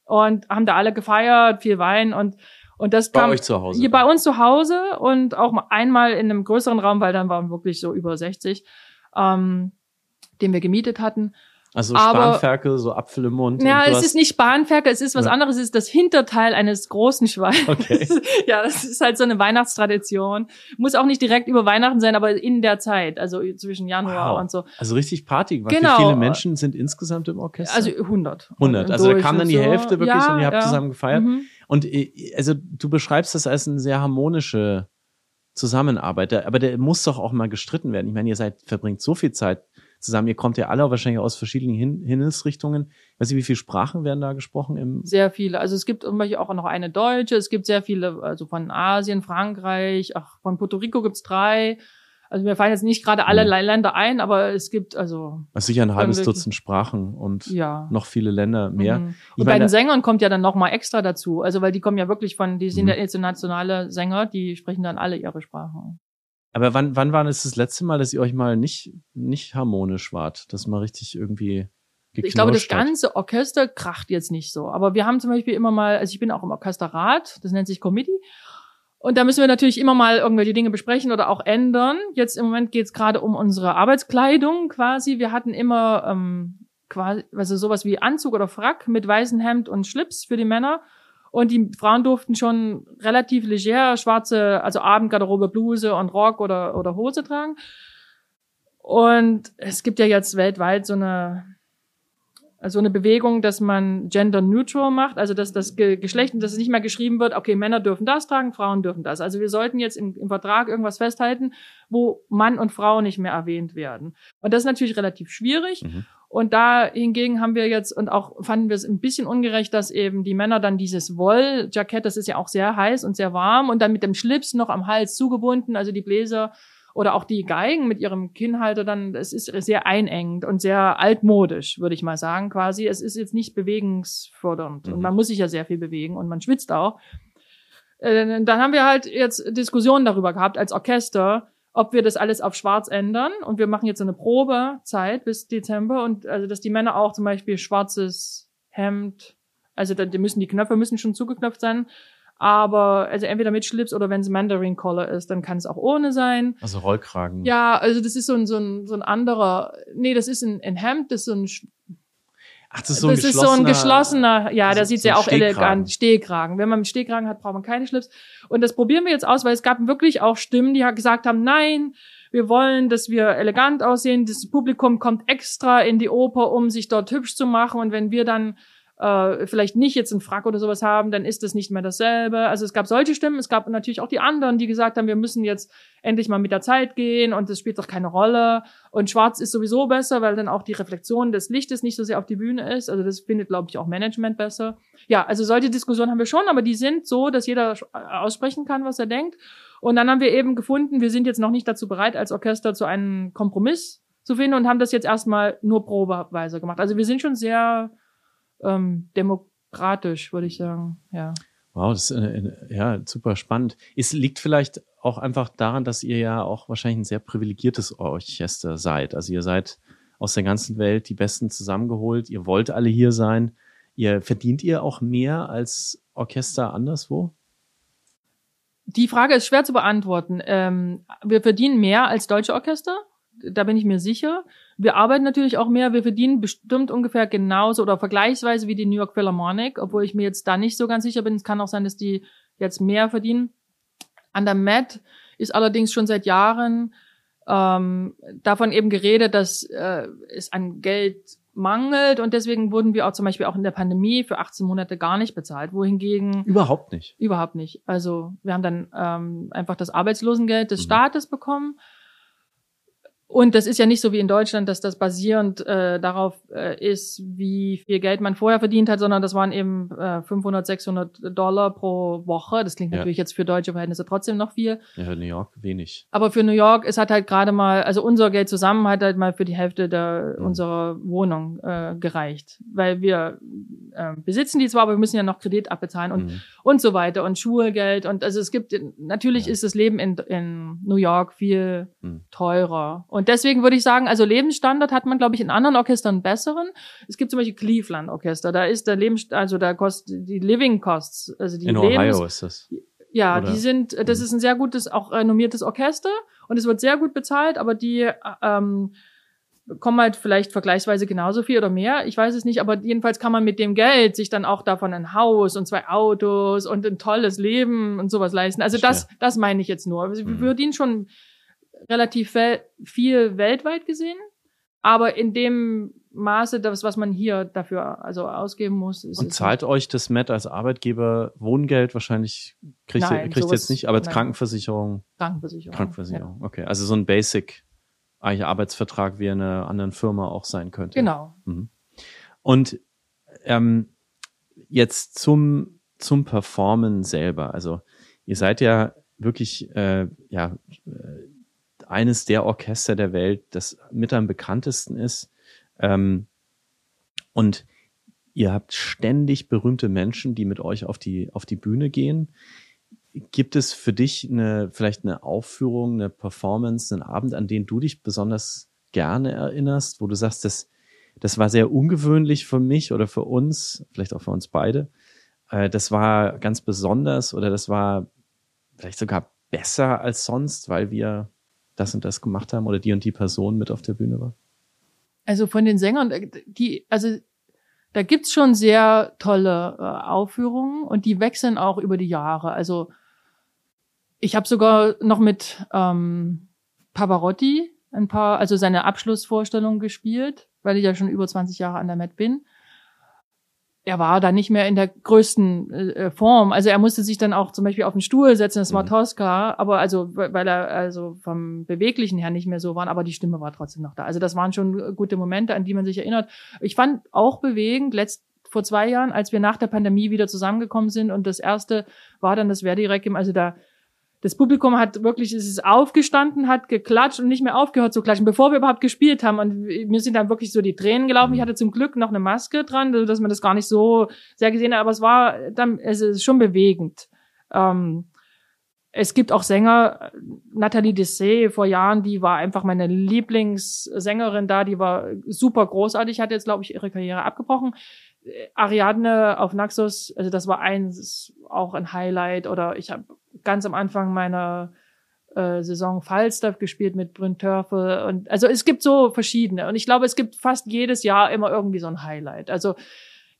und haben da alle gefeiert, viel Wein und Und das Bei kam euch zu Hause. hier bei uns zu Hause und auch mal einmal in einem größeren Raum, weil dann waren wirklich so über 60, ähm, den wir gemietet hatten. Also aber- Spanferkel, so Apfel im Mund. Ja, es ist nicht Bahnferkel, es ist was Ja. anderes, es ist das Hinterteil eines großen Schweins. Okay. ja, das ist halt so eine Weihnachtstradition. Muss auch nicht direkt über Weihnachten sein, aber in der Zeit, also zwischen Januar Wow. und so. Also richtig Party. gemacht. Genau. Wie viele Menschen sind insgesamt im Orchester? Also 100. 100. Im Also da kam dann die Hälfte wirklich Ja, und ihr habt ja. zusammen gefeiert. Mhm. Und äh, also du beschreibst das als eine sehr harmonische Zusammenarbeit. Aber der muss doch auch mal gestritten werden. Ich meine, ihr seid, verbringt so viel Zeit zusammen. Ihr kommt ja alle wahrscheinlich aus verschiedenen Hin Himmelsrichtungen. Weiß ich, wie viele Sprachen werden da gesprochen im Sehr viele. Also es gibt Beispiel auch noch eine deutsche, es gibt sehr viele, also von Asien, Frankreich, ach, von Puerto Rico gibt's drei. Also mir fallen jetzt nicht gerade alle Mhm. Länder ein, aber es gibt also also sicher ein halbes Dutzend Sprachen und ja. noch viele Länder mehr. Mhm. Ich Und bei meine- den Sängern kommt ja dann noch mal extra dazu. Also weil die kommen ja wirklich von, die sind Mhm. ja internationale Sänger, die sprechen dann alle ihre Sprachen. Aber wann, wann war es das letzte Mal, dass ihr euch mal nicht, nicht harmonisch wart? Dass mal richtig irgendwie Ich glaube, das ganze Orchester kracht jetzt nicht so. Aber wir haben zum Beispiel immer mal, also ich bin auch im Orchesterrat, das nennt sich Committee. Und da müssen wir natürlich immer mal irgendwelche Dinge besprechen oder auch ändern. Jetzt im Moment geht es gerade um unsere Arbeitskleidung quasi. Wir hatten immer ähm, quasi, also sowas wie Anzug oder Frack mit weißem Hemd und Schlips für die Männer. Und die Frauen durften schon relativ leger schwarze, also Abendgarderobe, Bluse und Rock oder, oder Hose tragen. Und es gibt ja jetzt weltweit so eine, also eine Bewegung, dass man gender neutral macht, also dass das Ge Geschlecht, dass es nicht mehr geschrieben wird, okay, Männer dürfen das tragen, Frauen dürfen das. Also wir sollten jetzt im, im Vertrag irgendwas festhalten, wo Mann und Frau nicht mehr erwähnt werden. Und das ist natürlich relativ schwierig. Mhm. Und da hingegen haben wir jetzt und auch fanden wir es ein bisschen ungerecht, dass eben die Männer dann dieses Wolljackett, das ist ja auch sehr heiß und sehr warm und dann mit dem Schlips noch am Hals zugebunden, also die Bläser oder auch die Geigen mit ihrem Kinnhalter dann, es ist sehr einengend und sehr altmodisch, würde ich mal sagen, quasi. Es ist jetzt nicht bewegungsfördernd Mhm. und man muss sich ja sehr viel bewegen und man schwitzt auch. Äh, dann haben wir halt jetzt Diskussionen darüber gehabt als Orchester, ob wir das alles auf schwarz ändern. Und wir machen jetzt so eine Probezeit bis Dezember und also, dass die Männer auch zum Beispiel schwarzes Hemd, also da, die müssen die Knöpfe müssen schon zugeknöpft sein. Aber also entweder mit Schlips oder wenn es Mandarin Collar ist, dann kann es auch ohne sein. Also Rollkragen. Ja, also das ist so ein, so ein, so ein anderer, nee, das ist ein, ein Hemd, das ist so ein, Ach, das ist so ein das ist so ein geschlossener- ja, so- der sieht so auch Stehkragen. elegant, Stehkragen. Wenn man einen Stehkragen hat, braucht man keine Schlips. Und das probieren wir jetzt aus, weil es gab wirklich auch Stimmen, die gesagt haben, nein, wir wollen, dass wir elegant aussehen. Das Publikum kommt extra in die Oper, um sich dort hübsch zu machen. Und wenn wir dann äh, vielleicht nicht jetzt einen Frack oder sowas haben, dann ist das nicht mehr dasselbe. Also es gab solche Stimmen, es gab natürlich auch die anderen, die gesagt haben, wir müssen jetzt endlich mal mit der Zeit gehen und das spielt doch keine Rolle. Und schwarz ist sowieso besser, weil dann auch die Reflexion des Lichtes nicht so sehr auf die Bühne ist. Also das findet, glaube ich, auch Management besser. Ja, also solche Diskussionen haben wir schon, aber die sind so, dass jeder sch- aussprechen kann, was er denkt. Und dann haben wir eben gefunden, wir sind jetzt noch nicht dazu bereit, als Orchester zu einem Kompromiss zu finden und haben das jetzt erstmal nur probeweise gemacht. Also wir sind schon sehr ähm, demokratisch, würde ich sagen. Ja. Wow, das ist eine, eine, ja, super spannend. Es liegt vielleicht auch einfach daran, dass ihr ja auch wahrscheinlich ein sehr privilegiertes Orchester seid. Also ihr seid aus der ganzen Welt die Besten zusammengeholt. Ihr wollt alle hier sein. Ihr verdient ihr auch mehr als Orchester anderswo? Die Frage ist schwer zu beantworten. Ähm, wir verdienen mehr als deutsche Orchester. Da bin ich mir sicher. Wir arbeiten natürlich auch mehr. Wir verdienen bestimmt ungefähr genauso oder vergleichsweise wie die New York Philharmonic, obwohl ich mir jetzt da nicht so ganz sicher bin. Es kann auch sein, dass die jetzt mehr verdienen. An der Met ist allerdings schon seit Jahren ähm, davon eben geredet, dass äh, es an Geld mangelt und deswegen wurden wir auch zum Beispiel auch in der Pandemie für 18 Monate gar nicht bezahlt, wohingegen Überhaupt nicht. Überhaupt nicht. Also wir haben dann ähm, einfach das Arbeitslosengeld des Mhm. Staates bekommen. Und das ist ja nicht so wie in Deutschland, dass das basierend äh, darauf äh, ist, wie viel Geld man vorher verdient hat, sondern das waren eben äh, 500, 600 Dollar pro Woche. Das klingt Ja. natürlich jetzt für deutsche Verhältnisse trotzdem noch viel. Ja, New York wenig. Aber für New York, es hat halt gerade mal, also unser Geld zusammen hat halt mal für die Hälfte der, Mhm. unserer Wohnung äh, gereicht. Weil wir äh, besitzen die zwar, aber wir müssen ja noch Kredit abbezahlen und Mhm. und so weiter und Schulgeld und also es gibt natürlich Ja. ist das Leben in, in New York viel Mhm. teurer Und deswegen würde ich sagen, also Lebensstandard hat man, glaube ich, in anderen Orchestern besseren. Es gibt zum Beispiel Cleveland Orchester, da ist der Lebens, also da kostet die Living Costs, also die In Lebens Ohio ist das. ja, Oder- die sind, das Mhm. ist ein sehr gutes, auch renommiertes Orchester und es wird sehr gut bezahlt, aber die äh, ähm, kommen halt vielleicht vergleichsweise genauso viel oder mehr. Ich weiß es nicht, aber jedenfalls kann man mit dem Geld sich dann auch davon ein Haus und zwei Autos und ein tolles Leben und sowas leisten. Also das, das meine ich jetzt nur. Wir Mhm. verdienen schon relativ wel viel weltweit gesehen, aber in dem Maße, das, was man hier dafür also ausgeben muss, ist Und zahlt euch das Met als Arbeitgeber Wohngeld wahrscheinlich? Kriegt ihr, kriegt ihr jetzt nicht, aber nein. Krankenversicherung, Krankenversicherung. Krankenversicherung. Okay, also so ein Basic eigentlich Arbeitsvertrag wie in einer anderen Firma auch sein könnte. Ja. Genau. Mhm. Und ähm, jetzt zum, zum Performen selber. Also ihr seid ja wirklich äh, ja, eines der Orchester der Welt, das mit am bekanntesten ist. Ähm, und ihr habt ständig berühmte Menschen, die mit euch auf die, auf die Bühne gehen. Gibt es für dich eine, vielleicht eine Aufführung, eine Performance, einen Abend, an den du dich besonders gerne erinnerst, wo du sagst, das, das war sehr ungewöhnlich für mich oder für uns, vielleicht auch für uns beide. Äh, das war ganz besonders oder das war vielleicht sogar besser als sonst, weil wir das und das gemacht haben oder die und die Person mit auf der Bühne war? Also von den Sängern, äh, die, also da gibt's schon sehr tolle äh, Aufführungen und die wechseln auch über die Jahre. Also ich habe sogar noch mit ähm, Pavarotti ein paar, also seine Abschlussvorstellung gespielt, weil ich ja schon über 20 Jahre an der Met bin. Er war da nicht mehr in der größten äh, Form. Also er musste sich dann auch zum Beispiel auf den Stuhl setzen, das war Mhm. Tosca, aber also, weil er also vom Beweglichen her nicht mehr so war, aber die Stimme war trotzdem noch da. Also das waren schon gute Momente, an die man sich erinnert. Ich fand auch bewegend, letzt, vor zwei Jahren, als wir nach der Pandemie wieder zusammengekommen sind und das erste war dann das Verdi-Requiem, also da das Publikum hat wirklich, es ist aufgestanden, hat geklatscht und nicht mehr aufgehört zu klatschen, bevor wir überhaupt gespielt haben. Und mir sind dann wirklich so die Tränen gelaufen. Ich hatte zum Glück noch eine Maske dran, also dass man das gar nicht so sehr gesehen hat. Aber es war dann, es ist schon bewegend. Ähm, es gibt auch Sänger, Nathalie Dessay vor Jahren, die war einfach meine Lieblingssängerin da, die war super großartig, hat jetzt, glaube ich, ihre Karriere abgebrochen. Äh, Ariadne auf Naxos, also das war eins, auch ein Highlight. Oder ich habe ganz am Anfang meiner äh, Saison Falstaff gespielt mit Bryn Törfel. Und also es gibt so verschiedene. Und ich glaube, es gibt fast jedes Jahr immer irgendwie so ein Highlight. Also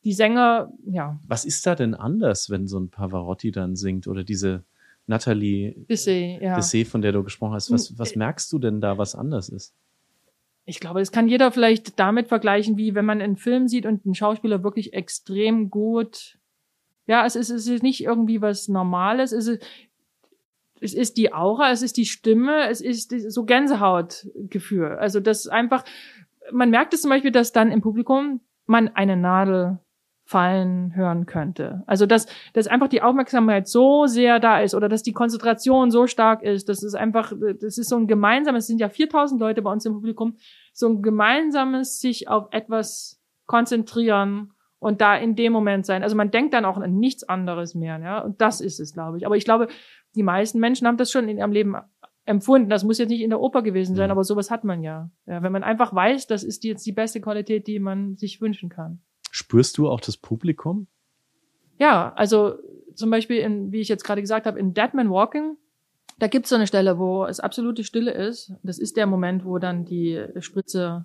die Sänger, ja, Was ist da denn anders, wenn so ein Pavarotti dann singt oder diese Nathalie Dessay, ja. Dessay, von der du gesprochen hast? Was, was merkst du denn da, was anders ist? Ich glaube, das kann jeder vielleicht damit vergleichen, wie wenn man einen Film sieht und ein Schauspieler wirklich extrem gut. Ja, es ist, es ist nicht irgendwie was Normales. Es ist, es ist die Aura, es ist die Stimme, es ist so Gänsehautgefühl. Also das ist einfach, man merkt es zum Beispiel, dass dann im Publikum man eine Nadel fallen hören könnte. Also dass, dass einfach die Aufmerksamkeit so sehr da ist oder dass die Konzentration so stark ist. Das ist einfach, das ist so ein gemeinsames, es sind ja 4000 Leute bei uns im Publikum, so ein gemeinsames sich auf etwas konzentrieren und da in dem Moment sein. Also man denkt dann auch an nichts anderes mehr, ja. Und das ist es, glaube ich. Aber ich glaube, die meisten Menschen haben das schon in ihrem Leben empfunden. Das muss jetzt nicht in der Oper gewesen sein, Mhm. aber sowas hat man ja. ja. Wenn man einfach weiß, das ist jetzt die beste Qualität, die man sich wünschen kann. Spürst du auch das Publikum? Ja, also zum Beispiel, in, wie ich jetzt gerade gesagt habe, in Dead Man Walking, da gibt's so eine Stelle, wo es absolute Stille ist. Das ist der Moment, wo dann die Spritze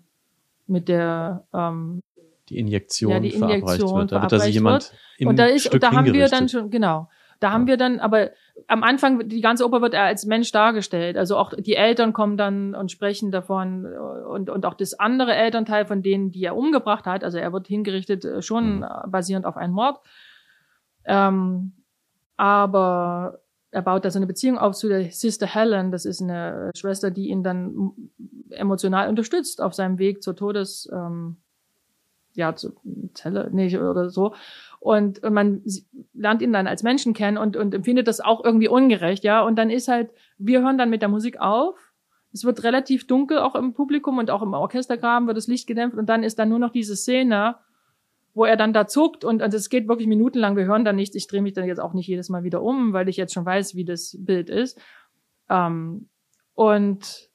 mit der ähm, Die Injektion, Ja, die verabreicht Injektion wird. Da wird da verabreicht sich jemand im und da ist Stück und da haben wir dann schon genau. Da haben wir dann, aber am Anfang, die ganze Oper wird er als Mensch dargestellt. Also auch die Eltern kommen dann und sprechen davon und, und auch das andere Elternteil von denen, die er umgebracht hat. Also er wird hingerichtet äh, schon Mhm. äh, basierend auf einen Mord. Ähm, aber er baut da so eine Beziehung auf zu der Sister Helen. Das ist eine Schwester, die ihn dann emotional unterstützt auf seinem Weg zur Todes, ähm, ja, zur Zelle, nee, oder so. Und, und man lernt ihn dann als Menschen kennen und, und empfindet das auch irgendwie ungerecht, ja. Und dann ist halt, wir hören dann mit der Musik auf. Es wird relativ dunkel, auch im Publikum und auch im Orchestergraben wird das Licht gedämpft und dann ist dann nur noch diese Szene, wo er dann da zuckt und, und es geht wirklich minutenlang, wir hören da nichts. Ich drehe mich dann jetzt auch nicht jedes Mal wieder um, weil ich jetzt schon weiß, wie das Bild ist. Ähm, und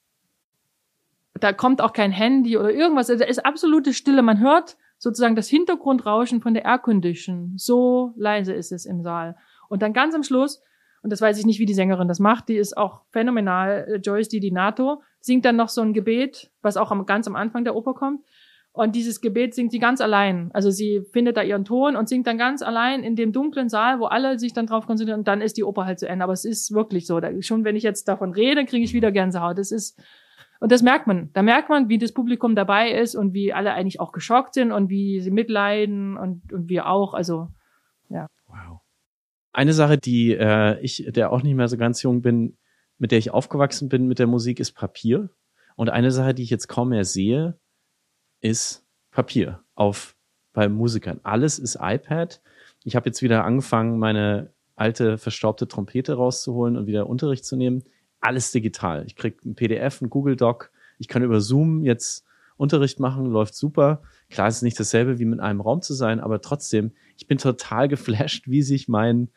da kommt auch kein Handy oder irgendwas. Also da ist absolute Stille. Man hört sozusagen das Hintergrundrauschen von der Aircondition. So leise ist es im Saal. Und dann ganz am Schluss, und das weiß ich nicht, wie die Sängerin das macht, die ist auch phänomenal, äh, Joyce Di Nato, singt dann noch so ein Gebet, was auch am, ganz am Anfang der Oper kommt. Und dieses Gebet singt sie ganz allein. Also sie findet da ihren Ton und singt dann ganz allein in dem dunklen Saal, wo alle sich dann drauf konzentrieren und dann ist die Oper halt zu Ende. Aber es ist wirklich so. Da, schon wenn ich jetzt davon rede, kriege ich wieder Gänsehaut. Das ist, und das merkt man. Da merkt man, wie das Publikum dabei ist und wie alle eigentlich auch geschockt sind und wie sie mitleiden und, und wir auch. Also, ja. Wow. Eine Sache, die äh, ich, der auch nicht mehr so ganz jung bin, mit der ich aufgewachsen bin mit der Musik, ist Papier. Und eine Sache, die ich jetzt kaum mehr sehe, ist Papier auf bei Musikern. Alles ist iPad. Ich habe jetzt wieder angefangen, meine alte verstaubte Trompete rauszuholen und wieder Unterricht zu nehmen alles digital. Ich krieg ein PDF, ein Google Doc. Ich kann über Zoom jetzt Unterricht machen, läuft super. Klar, es ist nicht dasselbe wie mit einem Raum zu sein, aber trotzdem, ich bin total geflasht, wie sich mein,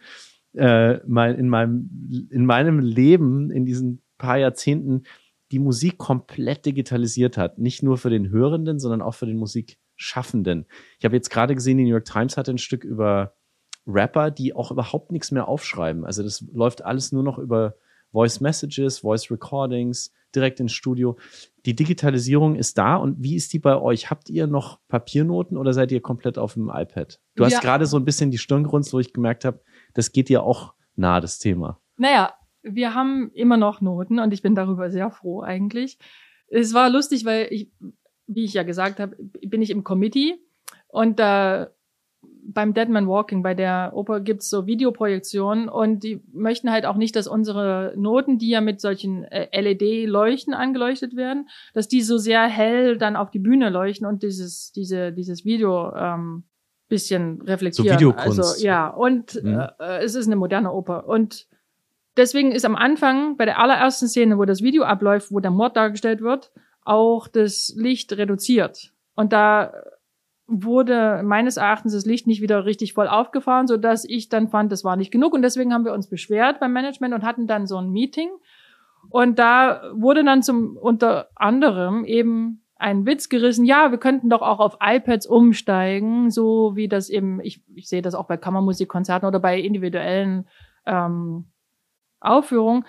äh, mein in meinem in meinem Leben in diesen paar Jahrzehnten die Musik komplett digitalisiert hat. Nicht nur für den Hörenden, sondern auch für den Musikschaffenden. Ich habe jetzt gerade gesehen, die New York Times hatte ein Stück über Rapper, die auch überhaupt nichts mehr aufschreiben. Also das läuft alles nur noch über Voice Messages, Voice Recordings, direkt ins Studio. Die Digitalisierung ist da und wie ist die bei euch? Habt ihr noch Papiernoten oder seid ihr komplett auf dem iPad? Du hast gerade so ein bisschen die Stirn gerunzt, wo ich gemerkt habe, das geht dir auch nahe, das Thema. Naja, wir haben immer noch Noten und ich bin darüber sehr froh eigentlich. Es war lustig, weil ich, wie ich ja gesagt habe, bin ich im Committee und da beim Dead Man Walking, bei der Oper gibt's so Videoprojektionen und die möchten halt auch nicht, dass unsere Noten, die ja mit solchen äh, LED-Leuchten angeleuchtet werden, dass die so sehr hell dann auf die Bühne leuchten und dieses, diese, dieses Video ähm, bisschen reflektieren. So Videokunst. Also ja, und mhm. äh, es ist eine moderne Oper. Und deswegen ist am Anfang bei der allerersten Szene, wo das Video abläuft, wo der Mord dargestellt wird, auch das Licht reduziert. Und da wurde meines Erachtens das Licht nicht wieder richtig voll aufgefahren, so dass ich dann fand, das war nicht genug und deswegen haben wir uns beschwert beim Management und hatten dann so ein Meeting und da wurde dann zum unter anderem eben ein Witz gerissen, ja, wir könnten doch auch auf iPads umsteigen, so wie das eben, ich, ich sehe das auch bei Kammermusikkonzerten oder bei individuellen ähm, Aufführungen.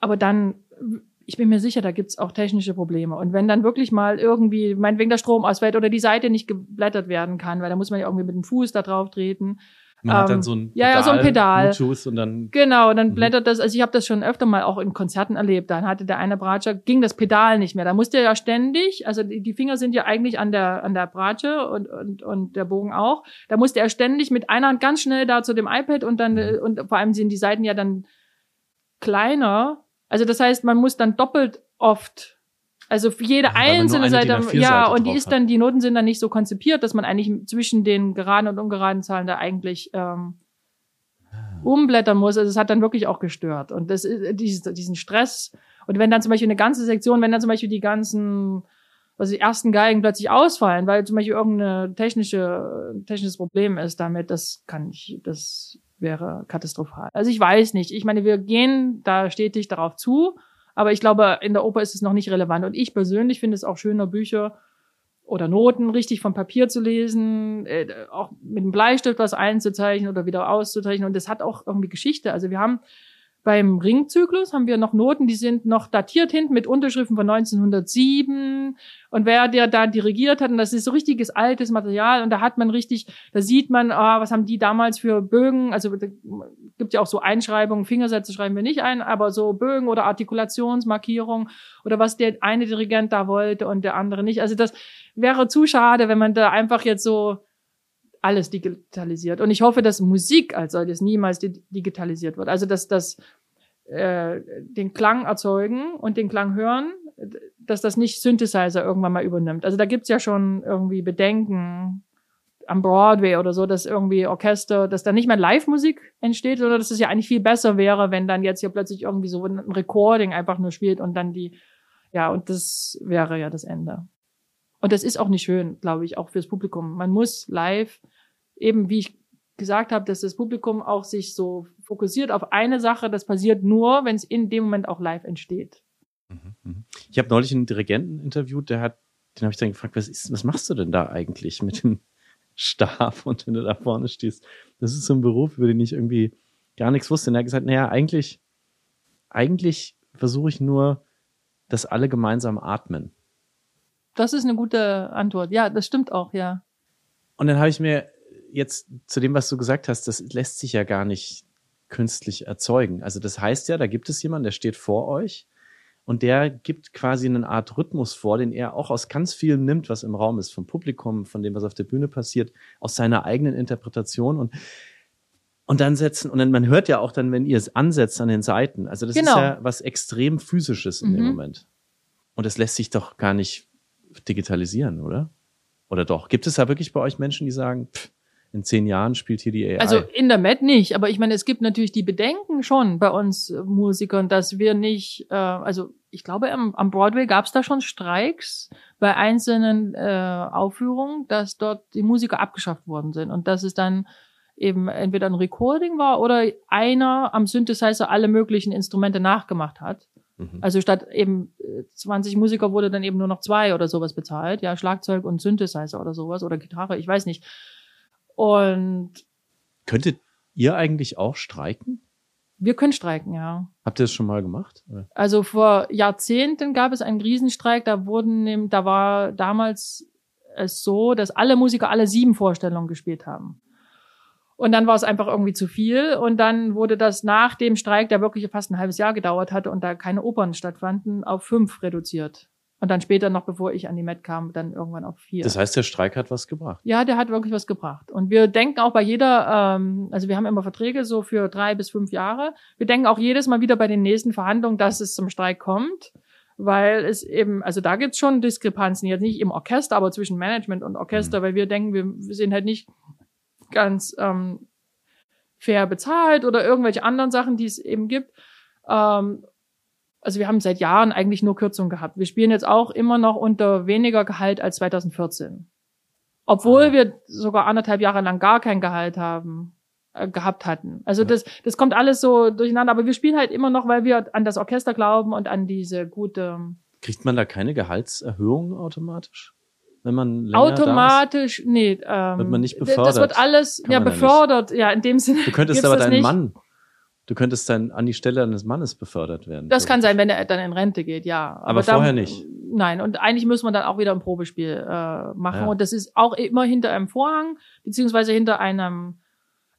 Aber dann ich bin mir sicher, da gibt's auch technische Probleme. Und wenn dann wirklich mal irgendwie, meinetwegen der Strom ausfällt oder die Seite nicht geblättert werden kann, weil da muss man ja irgendwie mit dem Fuß da drauf treten. Man ähm, hat dann ähm, so ein Pedal, ja, ja, so ein Pedal. Bluetooth und dann genau, dann mhm. blättert das. Also ich habe das schon öfter mal auch in Konzerten erlebt. Dann hatte der eine Bratscher ging das Pedal nicht mehr. Da musste er ja ständig, also die, die Finger sind ja eigentlich an der an der Bratsche und und und der Bogen auch. Da musste er ständig mit einer Hand ganz schnell da zu dem iPad und dann mhm. und vor allem sind die Seiten ja dann kleiner also das heißt, man muss dann doppelt oft, also für jede ja, einzelne Seite, ja, und die ist dann, die Noten sind dann nicht so konzipiert, dass man eigentlich zwischen den geraden und ungeraden Zahlen da eigentlich ähm, ah. umblättern muss. Also es hat dann wirklich auch gestört. Und das ist dieses, diesen Stress. Und wenn dann zum Beispiel eine ganze Sektion, wenn dann zum Beispiel die ganzen, also die ersten Geigen plötzlich ausfallen, weil zum Beispiel irgendeine technische, technisches Problem ist damit, das kann ich, das wäre katastrophal. Also ich weiß nicht. Ich meine, wir gehen da stetig darauf zu, aber ich glaube, in der Oper ist es noch nicht relevant. Und ich persönlich finde es auch schöner, Bücher oder Noten richtig vom Papier zu lesen, äh, auch mit einem Bleistift was einzuzeichnen oder wieder auszuzeichnen. Und das hat auch irgendwie Geschichte. Also wir haben beim Ringzyklus haben wir noch Noten, die sind noch datiert hinten mit Unterschriften von 1907. Und wer der da dirigiert hat, und das ist so richtiges altes Material, und da hat man richtig, da sieht man, ah, was haben die damals für Bögen, also gibt ja auch so Einschreibungen, Fingersätze schreiben wir nicht ein, aber so Bögen oder Artikulationsmarkierungen oder was der eine Dirigent da wollte und der andere nicht. Also das wäre zu schade, wenn man da einfach jetzt so alles digitalisiert. Und ich hoffe, dass Musik als solches niemals digitalisiert wird. Also dass das äh, den Klang erzeugen und den Klang hören, dass das nicht Synthesizer irgendwann mal übernimmt. Also da gibt's ja schon irgendwie Bedenken am Broadway oder so, dass irgendwie Orchester, dass da nicht mehr Live-Musik entsteht, sondern dass es ja eigentlich viel besser wäre, wenn dann jetzt hier plötzlich irgendwie so ein Recording einfach nur spielt und dann die, ja, und das wäre ja das Ende. Und das ist auch nicht schön, glaube ich, auch fürs Publikum. Man muss live eben, wie ich gesagt habe, dass das Publikum auch sich so fokussiert auf eine Sache. Das passiert nur, wenn es in dem Moment auch live entsteht. Mhm. Ich habe neulich einen Dirigenten interviewt, der hat, den habe ich dann gefragt, was, ist, was machst du denn da eigentlich mit dem Stab und wenn du da vorne stehst? Das ist so ein Beruf, über den ich irgendwie gar nichts wusste. Und er hat gesagt, naja, eigentlich, eigentlich versuche ich nur, dass alle gemeinsam atmen. Das ist eine gute Antwort. Ja, das stimmt auch, ja. Und dann habe ich mir jetzt zu dem, was du gesagt hast, das lässt sich ja gar nicht künstlich erzeugen. Also das heißt ja, da gibt es jemanden, der steht vor euch und der gibt quasi eine Art Rhythmus vor, den er auch aus ganz vielem nimmt, was im Raum ist, vom Publikum, von dem, was auf der Bühne passiert, aus seiner eigenen Interpretation und und dann setzen, und dann, man hört ja auch dann, wenn ihr es ansetzt an den Seiten. Also das genau. ist ja was extrem physisches in mhm. dem Moment. Und das lässt sich doch gar nicht digitalisieren, oder? Oder doch? Gibt es da wirklich bei euch Menschen, die sagen, pff, in zehn Jahren spielt hier die AI. Also in der Met nicht, aber ich meine, es gibt natürlich die Bedenken schon bei uns Musikern, dass wir nicht, äh, also ich glaube, am, am Broadway gab es da schon Streiks bei einzelnen äh, Aufführungen, dass dort die Musiker abgeschafft worden sind und dass es dann eben entweder ein Recording war oder einer am Synthesizer alle möglichen Instrumente nachgemacht hat. Mhm. Also statt eben 20 äh, Musiker wurde dann eben nur noch zwei oder sowas bezahlt, ja, Schlagzeug und Synthesizer oder sowas oder Gitarre, ich weiß nicht. Und könntet ihr eigentlich auch streiken? Wir können streiken, ja. Habt ihr das schon mal gemacht? Also vor Jahrzehnten gab es einen Riesenstreik. Da wurden, da war damals es so, dass alle Musiker alle sieben Vorstellungen gespielt haben. Und dann war es einfach irgendwie zu viel. Und dann wurde das nach dem Streik, der wirklich fast ein halbes Jahr gedauert hatte und da keine Opern stattfanden, auf fünf reduziert. Und dann später noch, bevor ich an die Met kam, dann irgendwann auf vier. Das heißt, der Streik hat was gebracht? Ja, der hat wirklich was gebracht. Und wir denken auch bei jeder, ähm, also wir haben immer Verträge so für drei bis fünf Jahre. Wir denken auch jedes Mal wieder bei den nächsten Verhandlungen, dass es zum Streik kommt. Weil es eben, also da gibt's schon Diskrepanzen, jetzt nicht im Orchester, aber zwischen Management und Orchester, mhm. weil wir denken, wir, wir sind halt nicht ganz ähm, fair bezahlt oder irgendwelche anderen Sachen, die es eben gibt. Ähm, also wir haben seit Jahren eigentlich nur Kürzungen gehabt. Wir spielen jetzt auch immer noch unter weniger Gehalt als 2014. Obwohl wir sogar anderthalb Jahre lang gar kein Gehalt haben, äh, gehabt hatten. Also ja. das, das kommt alles so durcheinander. Aber wir spielen halt immer noch, weil wir an das Orchester glauben und an diese gute. Kriegt man da keine Gehaltserhöhung automatisch? Wenn man länger Automatisch, da ist? nee. Ähm, wird man nicht befördert? Das wird alles, Kann ja, befördert, ja, in dem Sinne. Du könntest aber deinen. Mann Du könntest dann an die Stelle eines Mannes befördert werden. Das kann sein, wenn er dann in Rente geht, ja. Aber, Aber vorher nicht. Nein, und eigentlich muss man dann auch wieder ein Probespiel äh, machen. Ja. Und das ist auch immer hinter einem Vorhang, beziehungsweise hinter einem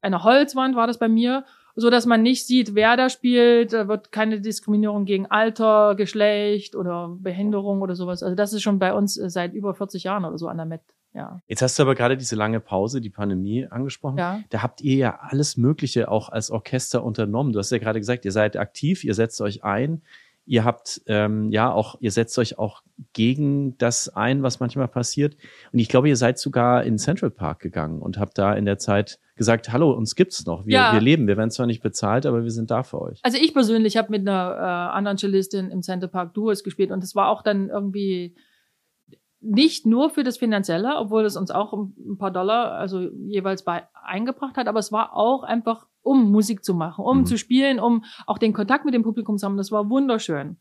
einer Holzwand war das bei mir, so dass man nicht sieht, wer da spielt. Da wird keine Diskriminierung gegen Alter, Geschlecht oder Behinderung oder sowas. Also das ist schon bei uns äh, seit über 40 Jahren oder so an der Met ja. Jetzt hast du aber gerade diese lange Pause, die Pandemie angesprochen. Ja. Da habt ihr ja alles Mögliche auch als Orchester unternommen. Du hast ja gerade gesagt, ihr seid aktiv, ihr setzt euch ein, ihr habt ähm, ja auch, ihr setzt euch auch gegen das ein, was manchmal passiert. Und ich glaube, ihr seid sogar in Central Park gegangen und habt da in der Zeit gesagt, hallo, uns gibt's noch. Wir, ja. wir leben. Wir werden zwar nicht bezahlt, aber wir sind da für euch. Also ich persönlich habe mit einer äh, anderen Cellistin im Central Park Duos gespielt und das war auch dann irgendwie nicht nur für das Finanzielle, obwohl es uns auch ein paar Dollar, also jeweils bei eingebracht hat, aber es war auch einfach, um Musik zu machen, um mhm. zu spielen, um auch den Kontakt mit dem Publikum zu haben. Das war wunderschön.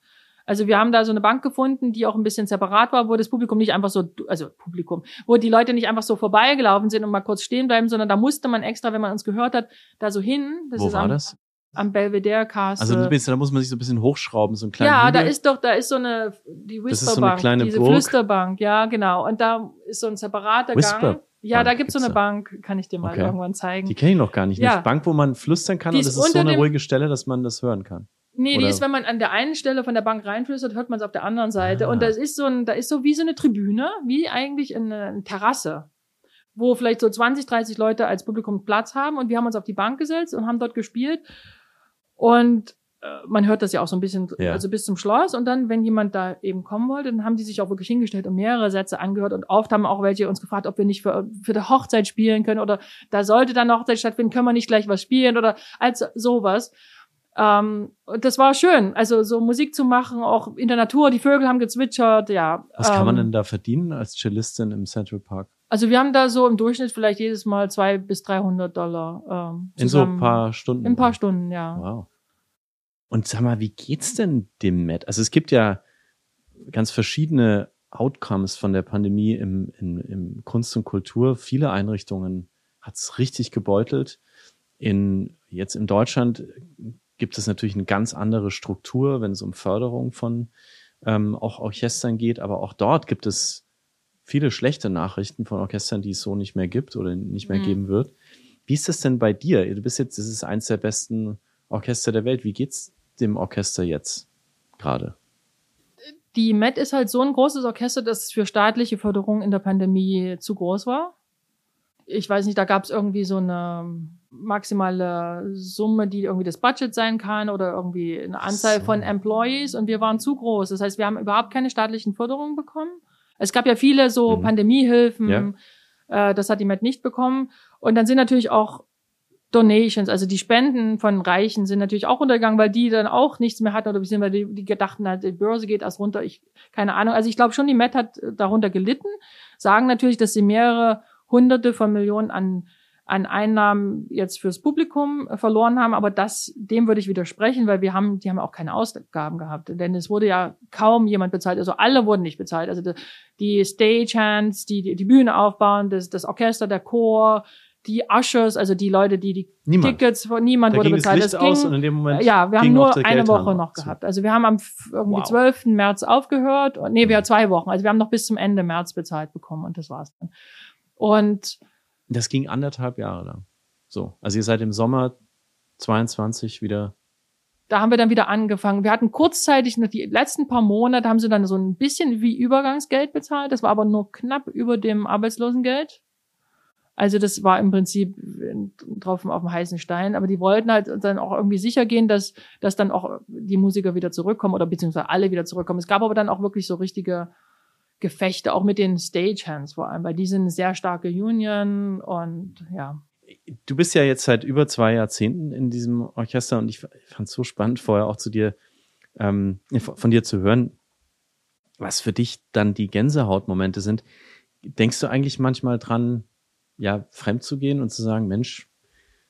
Also wir haben da so eine Bank gefunden, die auch ein bisschen separat war, wo das Publikum nicht einfach so, also Publikum, wo die Leute nicht einfach so vorbeigelaufen sind und mal kurz stehen bleiben, sondern da musste man extra, wenn man uns gehört hat, da so hin. Das wo war am, das? Am Belvedere Castle. Also bist, da muss man sich so ein bisschen hochschrauben, so ein kleiner Ja, Hügel. da ist doch, da ist so eine, die Whisperbank, so diese Burg. Flüsterbank, ja, genau. Und da ist so ein separater Whisper Gang. Ja, da gibt's so eine Bank, kann ich dir mal okay. irgendwann zeigen. Die kenne ich noch gar nicht. Ja. Eine Bank, wo man flüstern kann die und es ist so eine ruhige Stelle, dass man das hören kann. Nee, Oder? die ist, wenn man an der einen Stelle von der Bank reinflüstert, hört man es auf der anderen Seite. Ah. Und das ist so ein, da ist so wie so eine Tribüne, wie eigentlich eine, eine Terrasse wo vielleicht so 20, 30 Leute als Publikum Platz haben und wir haben uns auf die Bank gesetzt und haben dort gespielt und äh, man hört das ja auch so ein bisschen, ja. also bis zum Schloss. Und dann, wenn jemand da eben kommen wollte, dann haben die sich auch wirklich hingestellt und mehrere Sätze angehört. Und oft haben auch welche uns gefragt, ob wir nicht für, für die Hochzeit spielen können oder da sollte dann eine Hochzeit stattfinden, können wir nicht gleich was spielen oder als sowas. Ähm, und das war schön, also so Musik zu machen, auch in der Natur, die Vögel haben gezwitschert, ja. Was kann man ähm, denn da verdienen als Cellistin im Central Park? Also wir haben da so im Durchschnitt vielleicht jedes Mal zwei bis 300 Dollar. Ähm, in so ein paar Stunden? In ein paar Stunden, ja. Wow. Und sag mal, wie geht's denn dem Met? Also es gibt ja ganz verschiedene Outcomes von der Pandemie im, im, im Kunst und Kultur. Viele Einrichtungen hat's richtig gebeutelt. In, jetzt in Deutschland gibt es natürlich eine ganz andere Struktur, wenn es um Förderung von ähm, auch Orchestern geht. Aber auch dort gibt es viele schlechte Nachrichten von Orchestern, die es so nicht mehr gibt oder nicht mehr mhm. geben wird. Wie ist das denn bei dir? Du bist jetzt, das ist eins der besten Orchester der Welt. Wie geht's dem Orchester jetzt gerade? Die Met ist halt so ein großes Orchester, dass es für staatliche Förderung in der Pandemie zu groß war. Ich weiß nicht, da gab es irgendwie so eine maximale Summe, die irgendwie das Budget sein kann oder irgendwie eine Anzahl so. von Employees und wir waren zu groß. Das heißt, wir haben überhaupt keine staatlichen Förderungen bekommen. Es gab ja viele so mhm. Pandemiehilfen, ja. äh, das hat die Met nicht bekommen. Und dann sind natürlich auch Donations, also die Spenden von Reichen sind natürlich auch runtergegangen, weil die dann auch nichts mehr hatten oder beziehungsweise die, die gedachten halt, die Börse geht erst runter. Ich, keine Ahnung. Also ich glaube schon, die Met hat darunter gelitten, sagen natürlich, dass sie mehrere hunderte von Millionen an an Einnahmen jetzt fürs Publikum verloren haben, aber das, dem würde ich widersprechen, weil wir haben, die haben auch keine Ausgaben gehabt, denn es wurde ja kaum jemand bezahlt, also alle wurden nicht bezahlt, also die, die Stagehands, die, die Bühne aufbauen, das, das Orchester, der Chor, die Ushers, also die Leute, die die niemand. Tickets, niemand da wurde bezahlt. Das, das ging, aus und in dem Moment ja, wir haben nur eine Woche noch gehabt. Also wir haben am irgendwie wow. 12. März aufgehört. Und, nee, wir haben mhm. zwei Wochen. Also wir haben noch bis zum Ende März bezahlt bekommen und das war's dann. Und das ging anderthalb Jahre lang. So, also ihr seid im Sommer 22 wieder da haben wir dann wieder angefangen. Wir hatten kurzzeitig, die letzten paar Monate haben sie dann so ein bisschen wie Übergangsgeld bezahlt. Das war aber nur knapp über dem Arbeitslosengeld. Also das war im Prinzip ein Tropfen auf dem heißen Stein, aber die wollten halt dann auch irgendwie sicher gehen, dass, dass dann auch die Musiker wieder zurückkommen oder beziehungsweise alle wieder zurückkommen. Es gab aber dann auch wirklich so richtige Gefechte, auch mit den Stagehands vor allem, weil die sind eine sehr starke Union und ja. Du bist ja jetzt seit über zwei Jahrzehnten in diesem Orchester und ich fand es so spannend vorher auch zu dir, ähm, von dir zu hören, was für dich dann die Gänsehautmomente sind. Denkst du eigentlich manchmal dran, ja, fremd zu gehen und zu sagen, Mensch,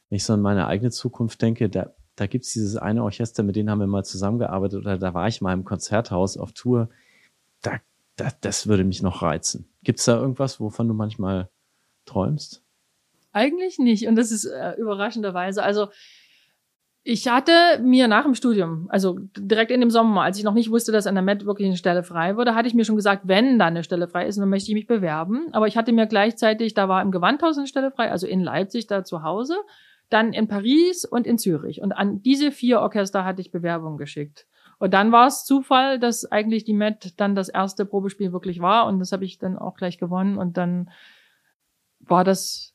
wenn ich so an meine eigene Zukunft denke, da, da gibt's dieses eine Orchester, mit denen haben wir mal zusammengearbeitet oder da war ich mal im Konzerthaus auf Tour. Da, da, das würde mich noch reizen. Gibt's da irgendwas, wovon du manchmal träumst? Eigentlich nicht. Und das ist äh, überraschenderweise. Also ich hatte mir nach dem Studium, also direkt in dem Sommer, als ich noch nicht wusste, dass an der Met wirklich eine Stelle frei wurde, hatte ich mir schon gesagt, wenn da eine Stelle frei ist, dann möchte ich mich bewerben. Aber ich hatte mir gleichzeitig, da war im Gewandhaus eine Stelle frei, also in Leipzig da zu Hause, dann in Paris und in Zürich. Und an diese vier Orchester hatte ich Bewerbungen geschickt. Und dann war es Zufall, dass eigentlich die Met dann das erste Probespiel wirklich war. Und das habe ich dann auch gleich gewonnen. Und dann war das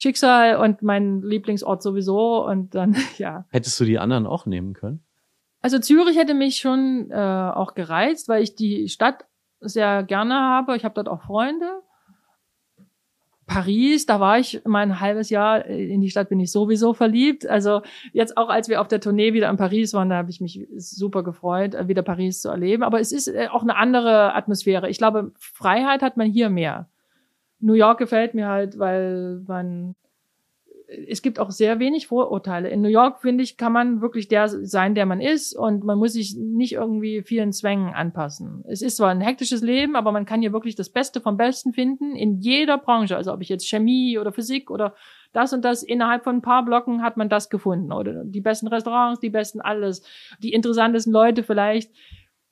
Schicksal und mein Lieblingsort sowieso und dann, ja. Hättest du die anderen auch nehmen können? Also Zürich hätte mich schon äh, auch gereizt, weil ich die Stadt sehr gerne habe. Ich habe dort auch Freunde. Paris, da war ich mal ein halbes Jahr, in die Stadt bin ich sowieso verliebt. Also jetzt auch, als wir auf der Tournee wieder in Paris waren, da habe ich mich super gefreut, wieder Paris zu erleben. Aber es ist äh, auch eine andere Atmosphäre. Ich glaube, Freiheit hat man hier mehr. New York gefällt mir halt, weil man es gibt auch sehr wenig Vorurteile. In New York, finde ich, kann man wirklich der sein, der man ist und man muss sich nicht irgendwie vielen Zwängen anpassen. Es ist zwar ein hektisches Leben, aber man kann hier wirklich das Beste vom Besten finden in jeder Branche. Also ob ich jetzt Chemie oder Physik oder das und das, innerhalb von ein paar Blocken hat man das gefunden. Oder die besten Restaurants, die besten alles, die interessantesten Leute vielleicht.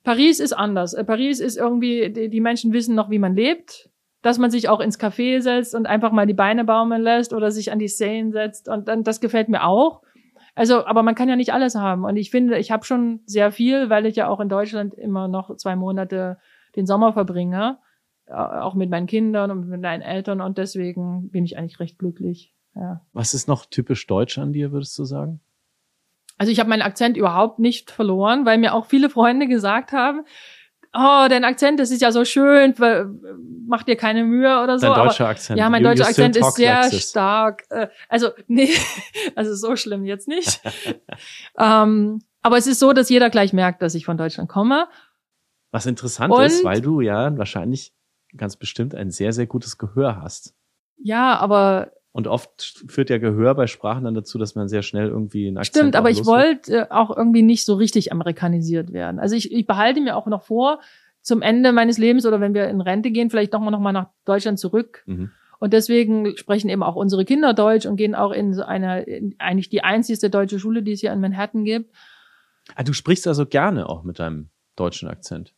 Paris ist anders. Paris ist irgendwie, die Menschen wissen noch, wie man lebt dass man sich auch ins Café setzt und einfach mal die Beine baumeln lässt oder sich an die Seine setzt und dann das gefällt mir auch. Also, aber man kann ja nicht alles haben und ich finde, ich habe schon sehr viel, weil ich ja auch in Deutschland immer noch zwei Monate den Sommer verbringe, auch mit meinen Kindern und mit meinen Eltern und deswegen bin ich eigentlich recht glücklich. Ja. Was ist noch typisch deutsch an dir, würdest du sagen? Also ich habe meinen Akzent überhaupt nicht verloren, weil mir auch viele Freunde gesagt haben, oh, dein Akzent, das ist ja so schön, mach dir keine Mühe oder so. Dein deutscher aber, Akzent. Ja, mein you, deutscher Akzent ist sehr like stark. Äh, also, nee, also so schlimm jetzt nicht. ähm, aber es ist so, dass jeder gleich merkt, dass ich von Deutschland komme. Was interessant Und, ist, weil du ja wahrscheinlich ganz bestimmt ein sehr, sehr gutes Gehör hast. Ja, aber Und oft führt ja Gehör bei Sprachen dann dazu, dass man sehr schnell irgendwie einen Akzent Stimmt, aber ich wird. wollte auch irgendwie nicht so richtig amerikanisiert werden. Also ich, ich behalte mir auch noch vor, zum Ende meines Lebens oder wenn wir in Rente gehen, vielleicht doch mal noch mal nach Deutschland zurück. Mhm. Und deswegen sprechen eben auch unsere Kinder Deutsch und gehen auch in so eine, in eigentlich die einzigste deutsche Schule, die es hier in Manhattan gibt. Ah, du sprichst also gerne auch mit deinem deutschen Akzent.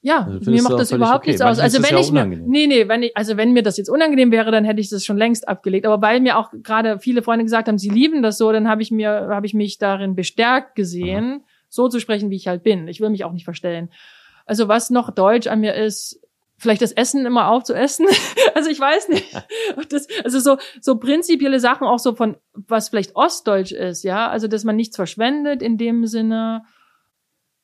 Ja, Also mir macht das überhaupt okay. nichts aus. Also wenn ja ich mir, nee, nee, wenn ich, also wenn mir das jetzt unangenehm wäre, dann hätte ich das schon längst abgelegt. Aber weil mir auch gerade viele Freunde gesagt haben, sie lieben das so, dann habe ich mir, habe ich mich darin bestärkt gesehen, so zu sprechen, wie ich halt bin. Ich will mich auch nicht verstellen. Also was noch deutsch an mir ist, vielleicht das Essen immer aufzuessen. also ich weiß nicht. Das, also so, so prinzipielle Sachen auch so von, was vielleicht ostdeutsch ist, ja. Also, dass man nichts verschwendet in dem Sinne,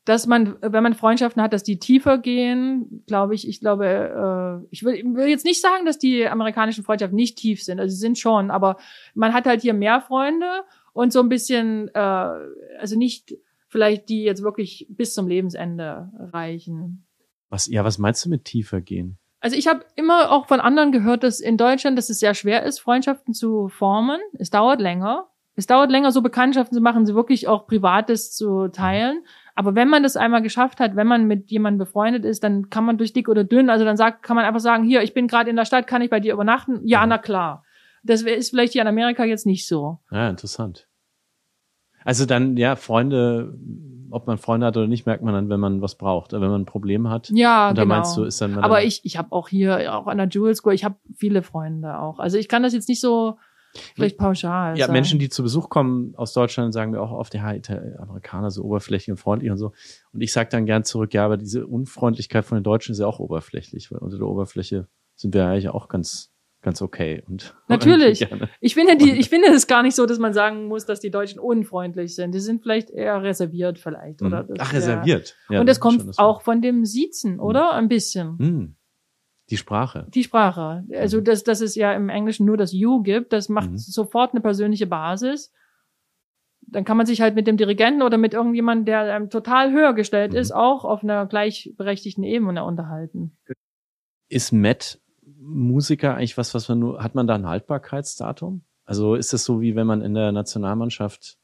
dass man, wenn man Freundschaften hat, dass die tiefer gehen, glaube ich, ich glaube, äh, ich will, will jetzt nicht sagen, dass die amerikanischen Freundschaften nicht tief sind, also sie sind schon, aber man hat halt hier mehr Freunde und so ein bisschen, äh, also nicht vielleicht die jetzt wirklich bis zum Lebensende reichen. Was, ja, was meinst du mit tiefer gehen? Also ich habe immer auch von anderen gehört, dass in Deutschland, dass es sehr schwer ist, Freundschaften zu formen. Es dauert länger. Es dauert länger, so Bekanntschaften zu machen, sie wirklich auch Privates zu teilen. Aber wenn man das einmal geschafft hat, wenn man mit jemandem befreundet ist, dann kann man durch dick oder dünn, also dann sagt, kann man einfach sagen, hier, ich bin gerade in der Stadt, kann ich bei dir übernachten? Ja, na klar. Das ist vielleicht hier in Amerika jetzt nicht so. Ja, interessant. Also dann, ja, Freunde, ob man Freunde hat oder nicht, merkt man dann, wenn man was braucht, wenn man ein Problem hat. Ja, Und da genau. meinst du, ist dann Aber ich, ich habe auch hier, auch an der Jewel School, ich habe viele Freunde auch. Also ich kann das jetzt nicht so vielleicht pauschal ja, sagen. Menschen, die zu Besuch kommen aus Deutschland, sagen mir auch oft, ja, Amerikaner so oberflächlich und freundlich und so. Und ich sage dann gern zurück, ja, aber diese Unfreundlichkeit von den Deutschen ist ja auch oberflächlich, weil unter der Oberfläche sind wir eigentlich auch ganz, ganz okay. Und Natürlich. Ich finde die, ich finde es gar nicht so, dass man sagen muss, dass die Deutschen unfreundlich sind. Die sind vielleicht eher reserviert vielleicht, oder? Mhm. Ach, reserviert. Ja, Und das kommt auch von dem Siezen, oder? Ein bisschen. Die Sprache. Die Sprache. Also, Mhm. dass, dass es ja im Englischen nur das You gibt, das macht Mhm. sofort eine persönliche Basis. Dann kann man sich halt mit dem Dirigenten oder mit irgendjemandem, der ähm, total höher gestellt Mhm. ist, auch auf einer gleichberechtigten Ebene unterhalten. Ist Matt Musiker eigentlich was, was man nur, hat man da ein Haltbarkeitsdatum? Also ist das so, wie wenn man in der Nationalmannschaft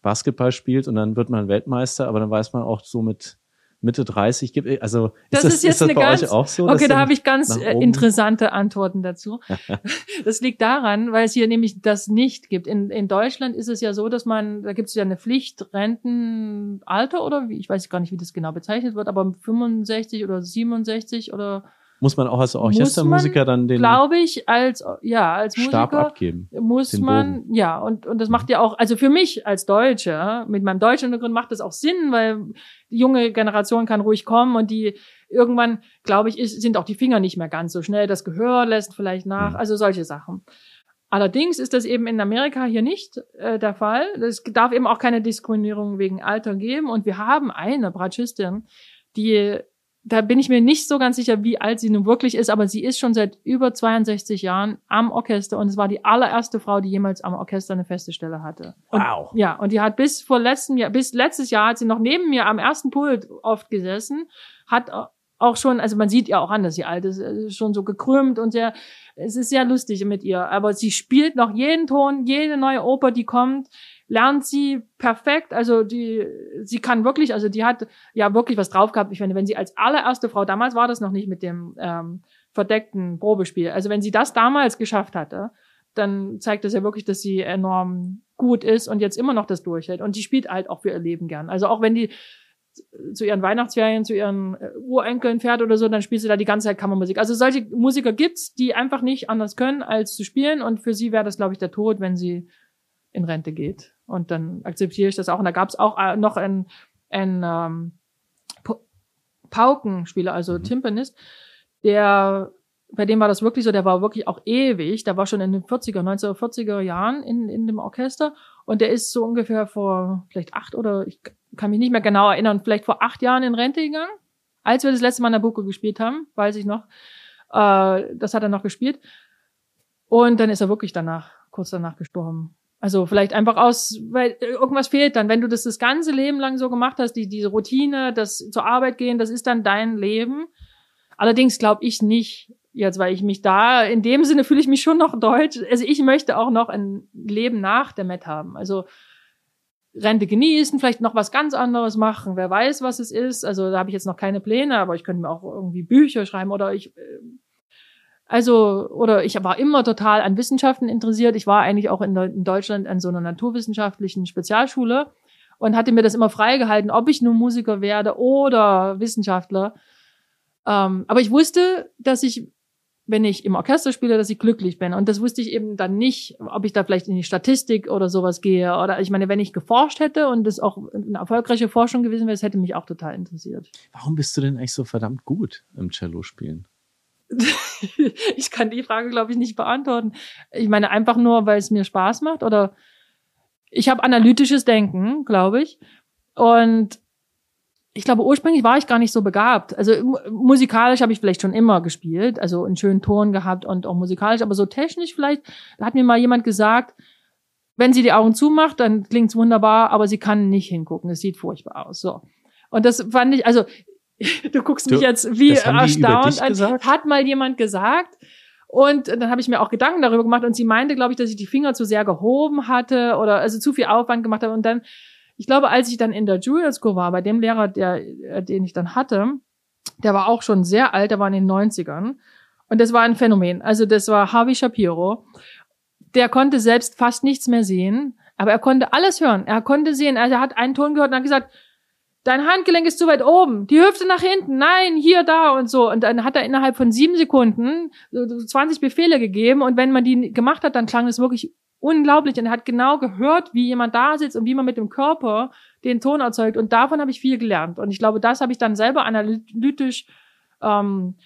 Basketball spielt und dann wird man Weltmeister, aber dann weiß man auch so mit Mitte 30 gibt, also Das ist das, ist jetzt ist das eine bei ganz- euch auch so? Okay, da habe ich ganz äh, interessante Antworten dazu. das liegt daran, weil es hier nämlich das nicht gibt. In, in Deutschland ist es ja so, dass man, da gibt es ja eine Pflicht, Rentenalter oder wie, ich weiß gar nicht, wie das genau bezeichnet wird, aber 65 oder 67 oder muss man auch als Orchestermusiker dann den glaube ich, als, ja, als Stab Musiker abgeben. muss man, ja, und, und das macht ja auch, also für mich als Deutsche, mit meinem deutschen Hintergrund macht das auch Sinn, weil die junge Generation kann ruhig kommen und die irgendwann, glaube ich, ist, sind auch die Finger nicht mehr ganz so schnell, das Gehör lässt vielleicht nach, Mhm. also solche Sachen. Allerdings ist das eben in Amerika hier nicht äh, der Fall. Es darf eben auch keine Diskriminierung wegen Alter geben. Und wir haben eine Bratschistin, die, da bin ich mir nicht so ganz sicher, wie alt sie nun wirklich ist, aber sie ist schon seit über 62 Jahren am Orchester und es war die allererste Frau, die jemals am Orchester eine feste Stelle hatte. Und, Wow. Ja, und die hat bis vor letztem Jahr, bis letztes Jahr hat sie noch neben mir am ersten Pult oft gesessen, hat auch schon, also man sieht ja auch an, dass sie alt ist, schon so gekrümmt und sehr, es ist sehr lustig mit ihr, aber sie spielt noch jeden Ton, jede neue Oper, die kommt, lernt sie perfekt, also die, sie kann wirklich, also die hat ja wirklich was drauf gehabt. Ich meine, wenn sie als allererste Frau, damals war das noch nicht mit dem ähm, verdeckten Probespiel, also wenn sie das damals geschafft hatte, dann zeigt das ja wirklich, dass sie enorm gut ist und jetzt immer noch das durchhält. Und die spielt halt auch für ihr Leben gern. Also auch wenn die zu ihren Weihnachtsferien, zu ihren äh, Urenkeln fährt oder so, dann spielt sie da die ganze Zeit Kammermusik. Also solche Musiker gibt's, die einfach nicht anders können, als zu spielen. Und für sie wäre das, glaube ich, der Tod, wenn sie in Rente geht. Und dann akzeptiere ich das auch. Und da gab's auch äh, noch einen, einen ähm, Pa- Paukenspieler, also Mhm. Timpanist, der bei dem war das wirklich so, der war wirklich auch ewig, der war schon in den 40er, 1940er Jahren in, in dem Orchester und der ist so ungefähr vor vielleicht acht oder ich kann mich nicht mehr genau erinnern, vielleicht vor acht Jahren in Rente gegangen, als wir das letzte Mal Nabucco gespielt haben, weiß ich noch. Äh, das hat er noch gespielt. Und dann ist er wirklich danach, kurz danach gestorben. Also vielleicht einfach aus, weil irgendwas fehlt dann. Wenn du das das ganze Leben lang so gemacht hast, die, diese Routine, das zur Arbeit gehen, das ist dann dein Leben. Allerdings glaube ich nicht, jetzt, weil ich mich da, in dem Sinne fühle ich mich schon noch deutsch. Also ich möchte auch noch ein Leben nach der Met haben. Also Rente genießen, vielleicht noch was ganz anderes machen, wer weiß, was es ist. Also da habe ich jetzt noch keine Pläne, aber ich könnte mir auch irgendwie Bücher schreiben oder ich, äh, also, oder ich war immer total an Wissenschaften interessiert. Ich war eigentlich auch in, in Deutschland an so einer naturwissenschaftlichen Spezialschule und hatte mir das immer freigehalten, ob ich nur Musiker werde oder Wissenschaftler. Ähm, aber ich wusste, dass ich wenn ich im Orchester spiele, dass ich glücklich bin. Und das wusste ich eben dann nicht, ob ich da vielleicht in die Statistik oder sowas gehe. Oder ich meine, wenn ich geforscht hätte und das auch eine erfolgreiche Forschung gewesen wäre, das hätte mich auch total interessiert. Warum bist du denn eigentlich so verdammt gut im Cello spielen? Ich kann die Frage, glaube ich, nicht beantworten. Ich meine, einfach nur, weil es mir Spaß macht oder ich habe analytisches Denken, glaube ich. Und ich glaube, ursprünglich war ich gar nicht so begabt. Also musikalisch habe ich vielleicht schon immer gespielt, also einen schönen Ton gehabt und auch musikalisch, aber so technisch vielleicht, da hat mir mal jemand gesagt, wenn sie die Augen zumacht, dann klingt's wunderbar, aber sie kann nicht hingucken. Es sieht furchtbar aus. So. Und das fand ich, also du guckst mich jetzt wie erstaunt an. Hat mal jemand gesagt. Und dann habe ich mir auch Gedanken darüber gemacht und sie meinte, glaube ich, dass ich die Finger zu sehr gehoben hatte oder also zu viel Aufwand gemacht habe. Und dann ich glaube, als ich dann in der Julia School war, bei dem Lehrer, der, äh, den ich dann hatte, der war auch schon sehr alt, der war in den 90ern. Und das war ein Phänomen. Also das war Harvey Shapiro. Der konnte selbst fast nichts mehr sehen, aber er konnte alles hören. Er konnte sehen, also er hat einen Ton gehört und hat gesagt, dein Handgelenk ist zu weit oben, die Hüfte nach hinten, nein, hier, da und so. Und dann hat er innerhalb von sieben Sekunden 20 Befehle gegeben und wenn man die gemacht hat, dann klang es wirklich unglaublich. Und er hat genau gehört, wie jemand da sitzt und wie man mit dem Körper den Ton erzeugt. Und davon habe ich viel gelernt. Und ich glaube, das habe ich dann selber analytisch ähm,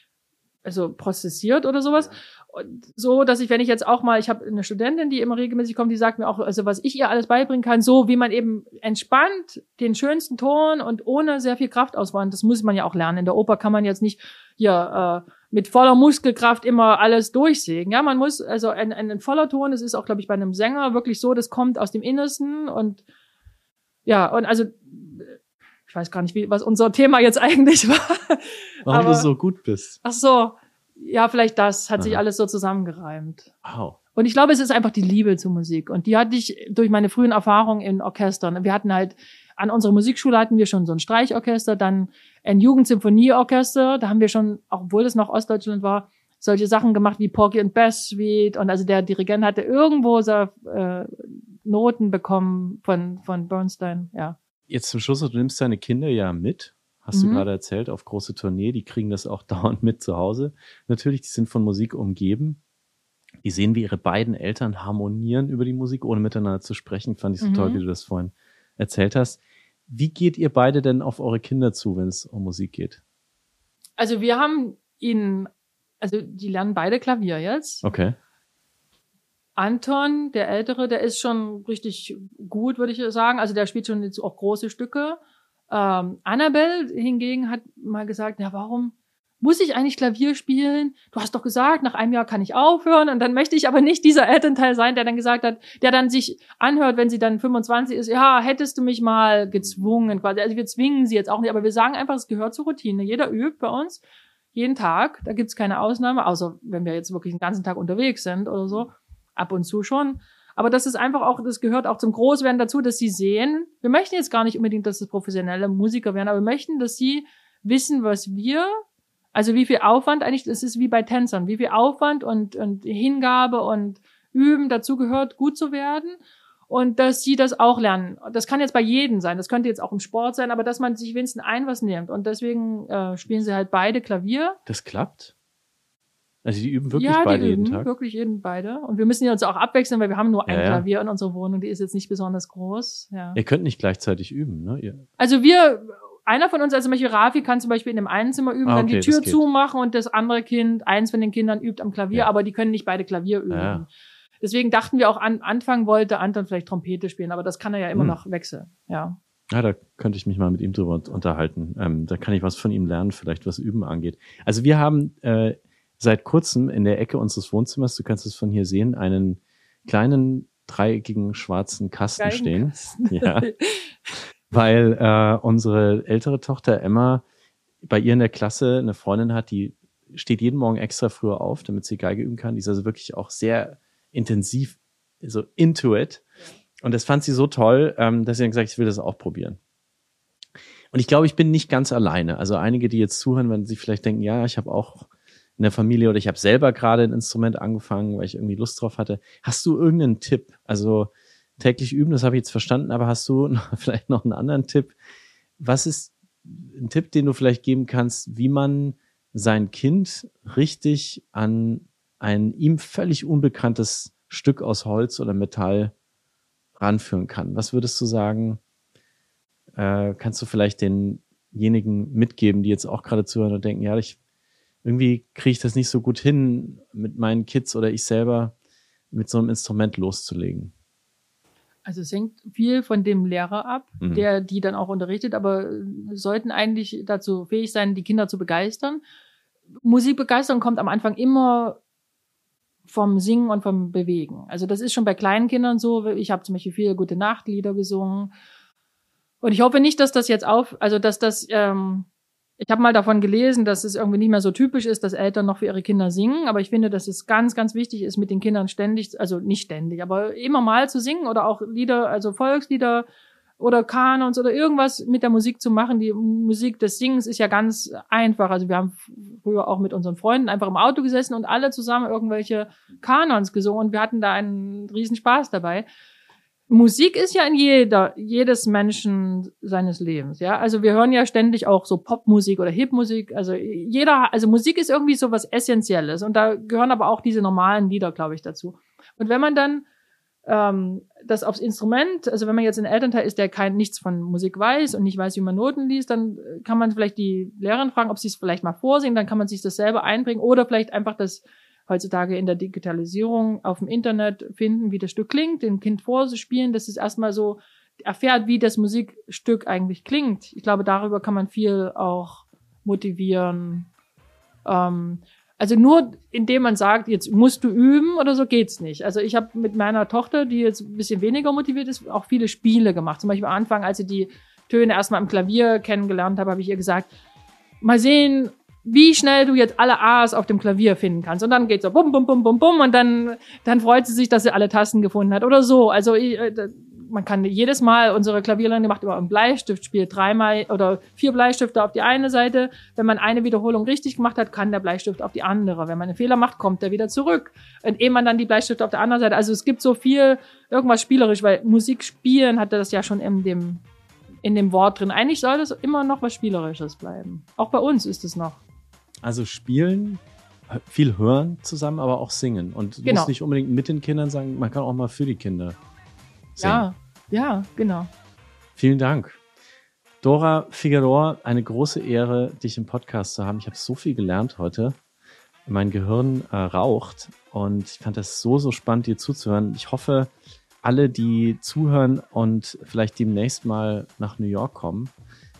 also prozessiert oder sowas. Und so, dass ich, wenn ich jetzt auch mal, ich habe eine Studentin, die immer regelmäßig kommt, die sagt mir auch, also was ich ihr alles beibringen kann, so wie man eben entspannt den schönsten Ton und ohne sehr viel Kraftauswand, das muss man ja auch lernen. In der Oper kann man jetzt nicht hier äh, mit voller Muskelkraft immer alles durchsägen. Ja, man muss, also ein, ein voller Ton, das ist auch, glaube ich, bei einem Sänger wirklich so, das kommt aus dem Innersten und ja, und also ich weiß gar nicht, wie, was unser Thema jetzt eigentlich war. Warum Aber, du so gut bist. Ach so, ja, vielleicht das hat Aha. sich alles so zusammengereimt. Wow. Und ich glaube, es ist einfach die Liebe zur Musik. Und die hatte ich durch meine frühen Erfahrungen in Orchestern. Wir hatten halt an unserer Musikschule hatten wir schon so ein Streichorchester, dann ein Jugendsymphonieorchester. Da haben wir schon, obwohl es noch Ostdeutschland war, solche Sachen gemacht wie Porky and Bess Suite. Und also der Dirigent hatte irgendwo so äh, Noten bekommen von, von Bernstein, ja. Jetzt zum Schluss, du nimmst deine Kinder ja mit, hast mhm. du gerade erzählt, auf große Tournee, die kriegen das auch dauernd mit zu Hause. Natürlich, die sind von Musik umgeben. Die sehen, wie ihre beiden Eltern harmonieren über die Musik, ohne miteinander zu sprechen. Fand ich so mhm. toll, wie du das vorhin erzählt hast. Wie geht ihr beide denn auf eure Kinder zu, wenn es um Musik geht? Also wir haben ihnen, also die lernen beide Klavier jetzt. Okay. Anton, der Ältere, der ist schon richtig gut, würde ich sagen. Also der spielt schon jetzt auch große Stücke. Ähm, Annabelle hingegen hat mal gesagt, ja, warum muss ich eigentlich Klavier spielen? Du hast doch gesagt, nach einem Jahr kann ich aufhören. Und dann möchte ich aber nicht dieser Elternteil sein, der dann gesagt hat, der dann sich anhört, wenn sie dann 25 ist, ja, hättest du mich mal gezwungen quasi. Also wir zwingen sie jetzt auch nicht, aber wir sagen einfach, es gehört zur Routine. Jeder übt bei uns jeden Tag. Da gibt's keine Ausnahme, außer wenn wir jetzt wirklich den ganzen Tag unterwegs sind oder so. Ab und zu schon. Aber das ist einfach auch, das gehört auch zum Großwerden dazu, dass sie sehen, wir möchten jetzt gar nicht unbedingt, dass es professionelle Musiker werden, aber wir möchten, dass sie wissen, was wir also wie viel Aufwand eigentlich, das ist wie bei Tänzern, wie viel Aufwand und, und Hingabe und Üben dazu gehört, gut zu werden. Und dass sie das auch lernen. Das kann jetzt bei jedem sein, das könnte jetzt auch im Sport sein, aber dass man sich wenigstens ein was nimmt. Und deswegen äh, spielen sie halt beide Klavier. Das klappt? Also die üben wirklich ja, beide die üben jeden Tag? wirklich jeden beide. Und wir müssen jetzt auch abwechseln, weil wir haben nur ein ja, ja. Klavier in unserer Wohnung, die ist jetzt nicht besonders groß. Ja. Ihr könnt nicht gleichzeitig üben, ne? Ihr also wir einer von uns, also zum Beispiel Rafi, kann zum Beispiel in dem einen Zimmer üben, ah, okay, dann die Tür zumachen und das andere Kind, eins von den Kindern übt am Klavier, ja. aber die können nicht beide Klavier üben. Ja. Deswegen dachten wir auch an Anfang wollte Anton vielleicht Trompete spielen, aber das kann er ja immer hm. noch wechseln. Ja. Ja, da könnte ich mich mal mit ihm drüber unterhalten. Ähm, da kann ich was von ihm lernen, vielleicht was Üben angeht. Also wir haben äh, seit kurzem in der Ecke unseres Wohnzimmers, du kannst es von hier sehen, einen kleinen dreieckigen schwarzen Kasten stehen. Ja. weil äh, unsere ältere Tochter Emma bei ihr in der Klasse eine Freundin hat, die steht jeden Morgen extra früher auf, damit sie Geige üben kann. Die ist also wirklich auch sehr intensiv, so into it. Und das fand sie so toll, ähm, dass sie dann gesagt, ich will das auch probieren. Und ich glaube, ich bin nicht ganz alleine. Also einige, die jetzt zuhören, wenn sie vielleicht denken, ja, ich habe auch in der Familie oder ich habe selber gerade ein Instrument angefangen, weil ich irgendwie Lust drauf hatte. Hast du irgendeinen Tipp? Also täglich üben, das habe ich jetzt verstanden, aber hast du vielleicht noch einen anderen Tipp? Was ist ein Tipp, den du vielleicht geben kannst, wie man sein Kind richtig an ein ihm völlig unbekanntes Stück aus Holz oder Metall ranführen kann? Was würdest du sagen? Äh, kannst du vielleicht denjenigen mitgeben, die jetzt auch gerade zuhören und denken, ja, ich irgendwie kriege ich das nicht so gut hin, mit meinen Kids oder ich selber mit so einem Instrument loszulegen? Also es hängt viel von dem Lehrer ab, mhm. der die dann auch unterrichtet, aber sollten eigentlich dazu fähig sein, die Kinder zu begeistern. Musikbegeisterung kommt am Anfang immer vom Singen und vom Bewegen. Also das ist schon bei kleinen Kindern so. Ich habe zum Beispiel viele gute Nachtlieder gesungen. Und ich hoffe nicht, dass das jetzt auf, also dass das ähm, ich habe mal davon gelesen, dass es irgendwie nicht mehr so typisch ist, dass Eltern noch für ihre Kinder singen, aber ich finde, dass es ganz, ganz wichtig ist, mit den Kindern ständig, also nicht ständig, aber immer mal zu singen oder auch Lieder, also Volkslieder oder Kanons oder irgendwas mit der Musik zu machen. Die Musik des Singens ist ja ganz einfach. Also wir haben früher auch mit unseren Freunden einfach im Auto gesessen und alle zusammen irgendwelche Kanons gesungen und wir hatten da einen riesen Spaß dabei. Musik ist ja in jeder, jedes Menschen seines Lebens, ja. Also wir hören ja ständig auch so Popmusik oder Hipmusik. Also jeder, also Musik ist irgendwie so was Essentielles und da gehören aber auch diese normalen Lieder, glaube ich, dazu. Und wenn man dann ähm, das aufs Instrument, also wenn man jetzt ein Elternteil ist, der kein nichts von Musik weiß und nicht weiß, wie man Noten liest, dann kann man vielleicht die Lehrerin fragen, ob sie es vielleicht mal vorsingen, dann kann man sich das selber einbringen oder vielleicht einfach das heutzutage in der Digitalisierung auf dem Internet finden, wie das Stück klingt, dem Kind vorzuspielen, dass es erstmal so erfährt, wie das Musikstück eigentlich klingt. Ich glaube, darüber kann man viel auch motivieren. Ähm, also nur indem man sagt, jetzt musst du üben oder so geht's nicht. Also ich habe mit meiner Tochter, die jetzt ein bisschen weniger motiviert ist, auch viele Spiele gemacht. Zum Beispiel am Anfang, als sie die Töne erstmal am Klavier kennengelernt habe, habe ich ihr gesagt, mal sehen, wie schnell du jetzt alle A's auf dem Klavier finden kannst. Und dann geht's so bum, bum, bum, bum, bum und dann, dann freut sie sich, dass sie alle Tasten gefunden hat oder so. Also ich, äh, man kann jedes Mal, unsere Klavierlehrerin macht immer einen Bleistift, spielt dreimal oder vier Bleistifte auf die eine Seite. Wenn man eine Wiederholung richtig gemacht hat, kann der Bleistift auf die andere. Wenn man einen Fehler macht, kommt er wieder zurück. Und ehe man dann die Bleistifte auf der anderen Seite, also es gibt so viel, irgendwas spielerisch, weil Musik spielen hatte das ja schon in dem, in dem Wort drin. Eigentlich soll das immer noch was Spielerisches bleiben. Auch bei uns ist es noch. Also spielen, viel hören zusammen, aber auch singen. Und genau. muss nicht unbedingt mit den Kindern sagen, man kann auch mal für die Kinder singen. Ja, ja, genau. Vielen Dank. Dora Figueroa, eine große Ehre, dich im Podcast zu haben. Ich habe so viel gelernt heute. Mein Gehirn äh, raucht und ich fand das so, so spannend, dir zuzuhören. Ich hoffe, alle, die zuhören und vielleicht demnächst mal nach New York kommen,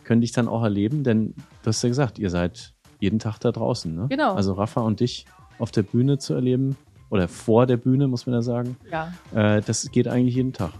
können dich dann auch erleben, denn du hast ja gesagt, ihr seid jeden Tag da draußen. Ne? Genau. Also Rafa und dich auf der Bühne zu erleben oder vor der Bühne, muss man ja sagen. Ja. Äh, das geht eigentlich jeden Tag.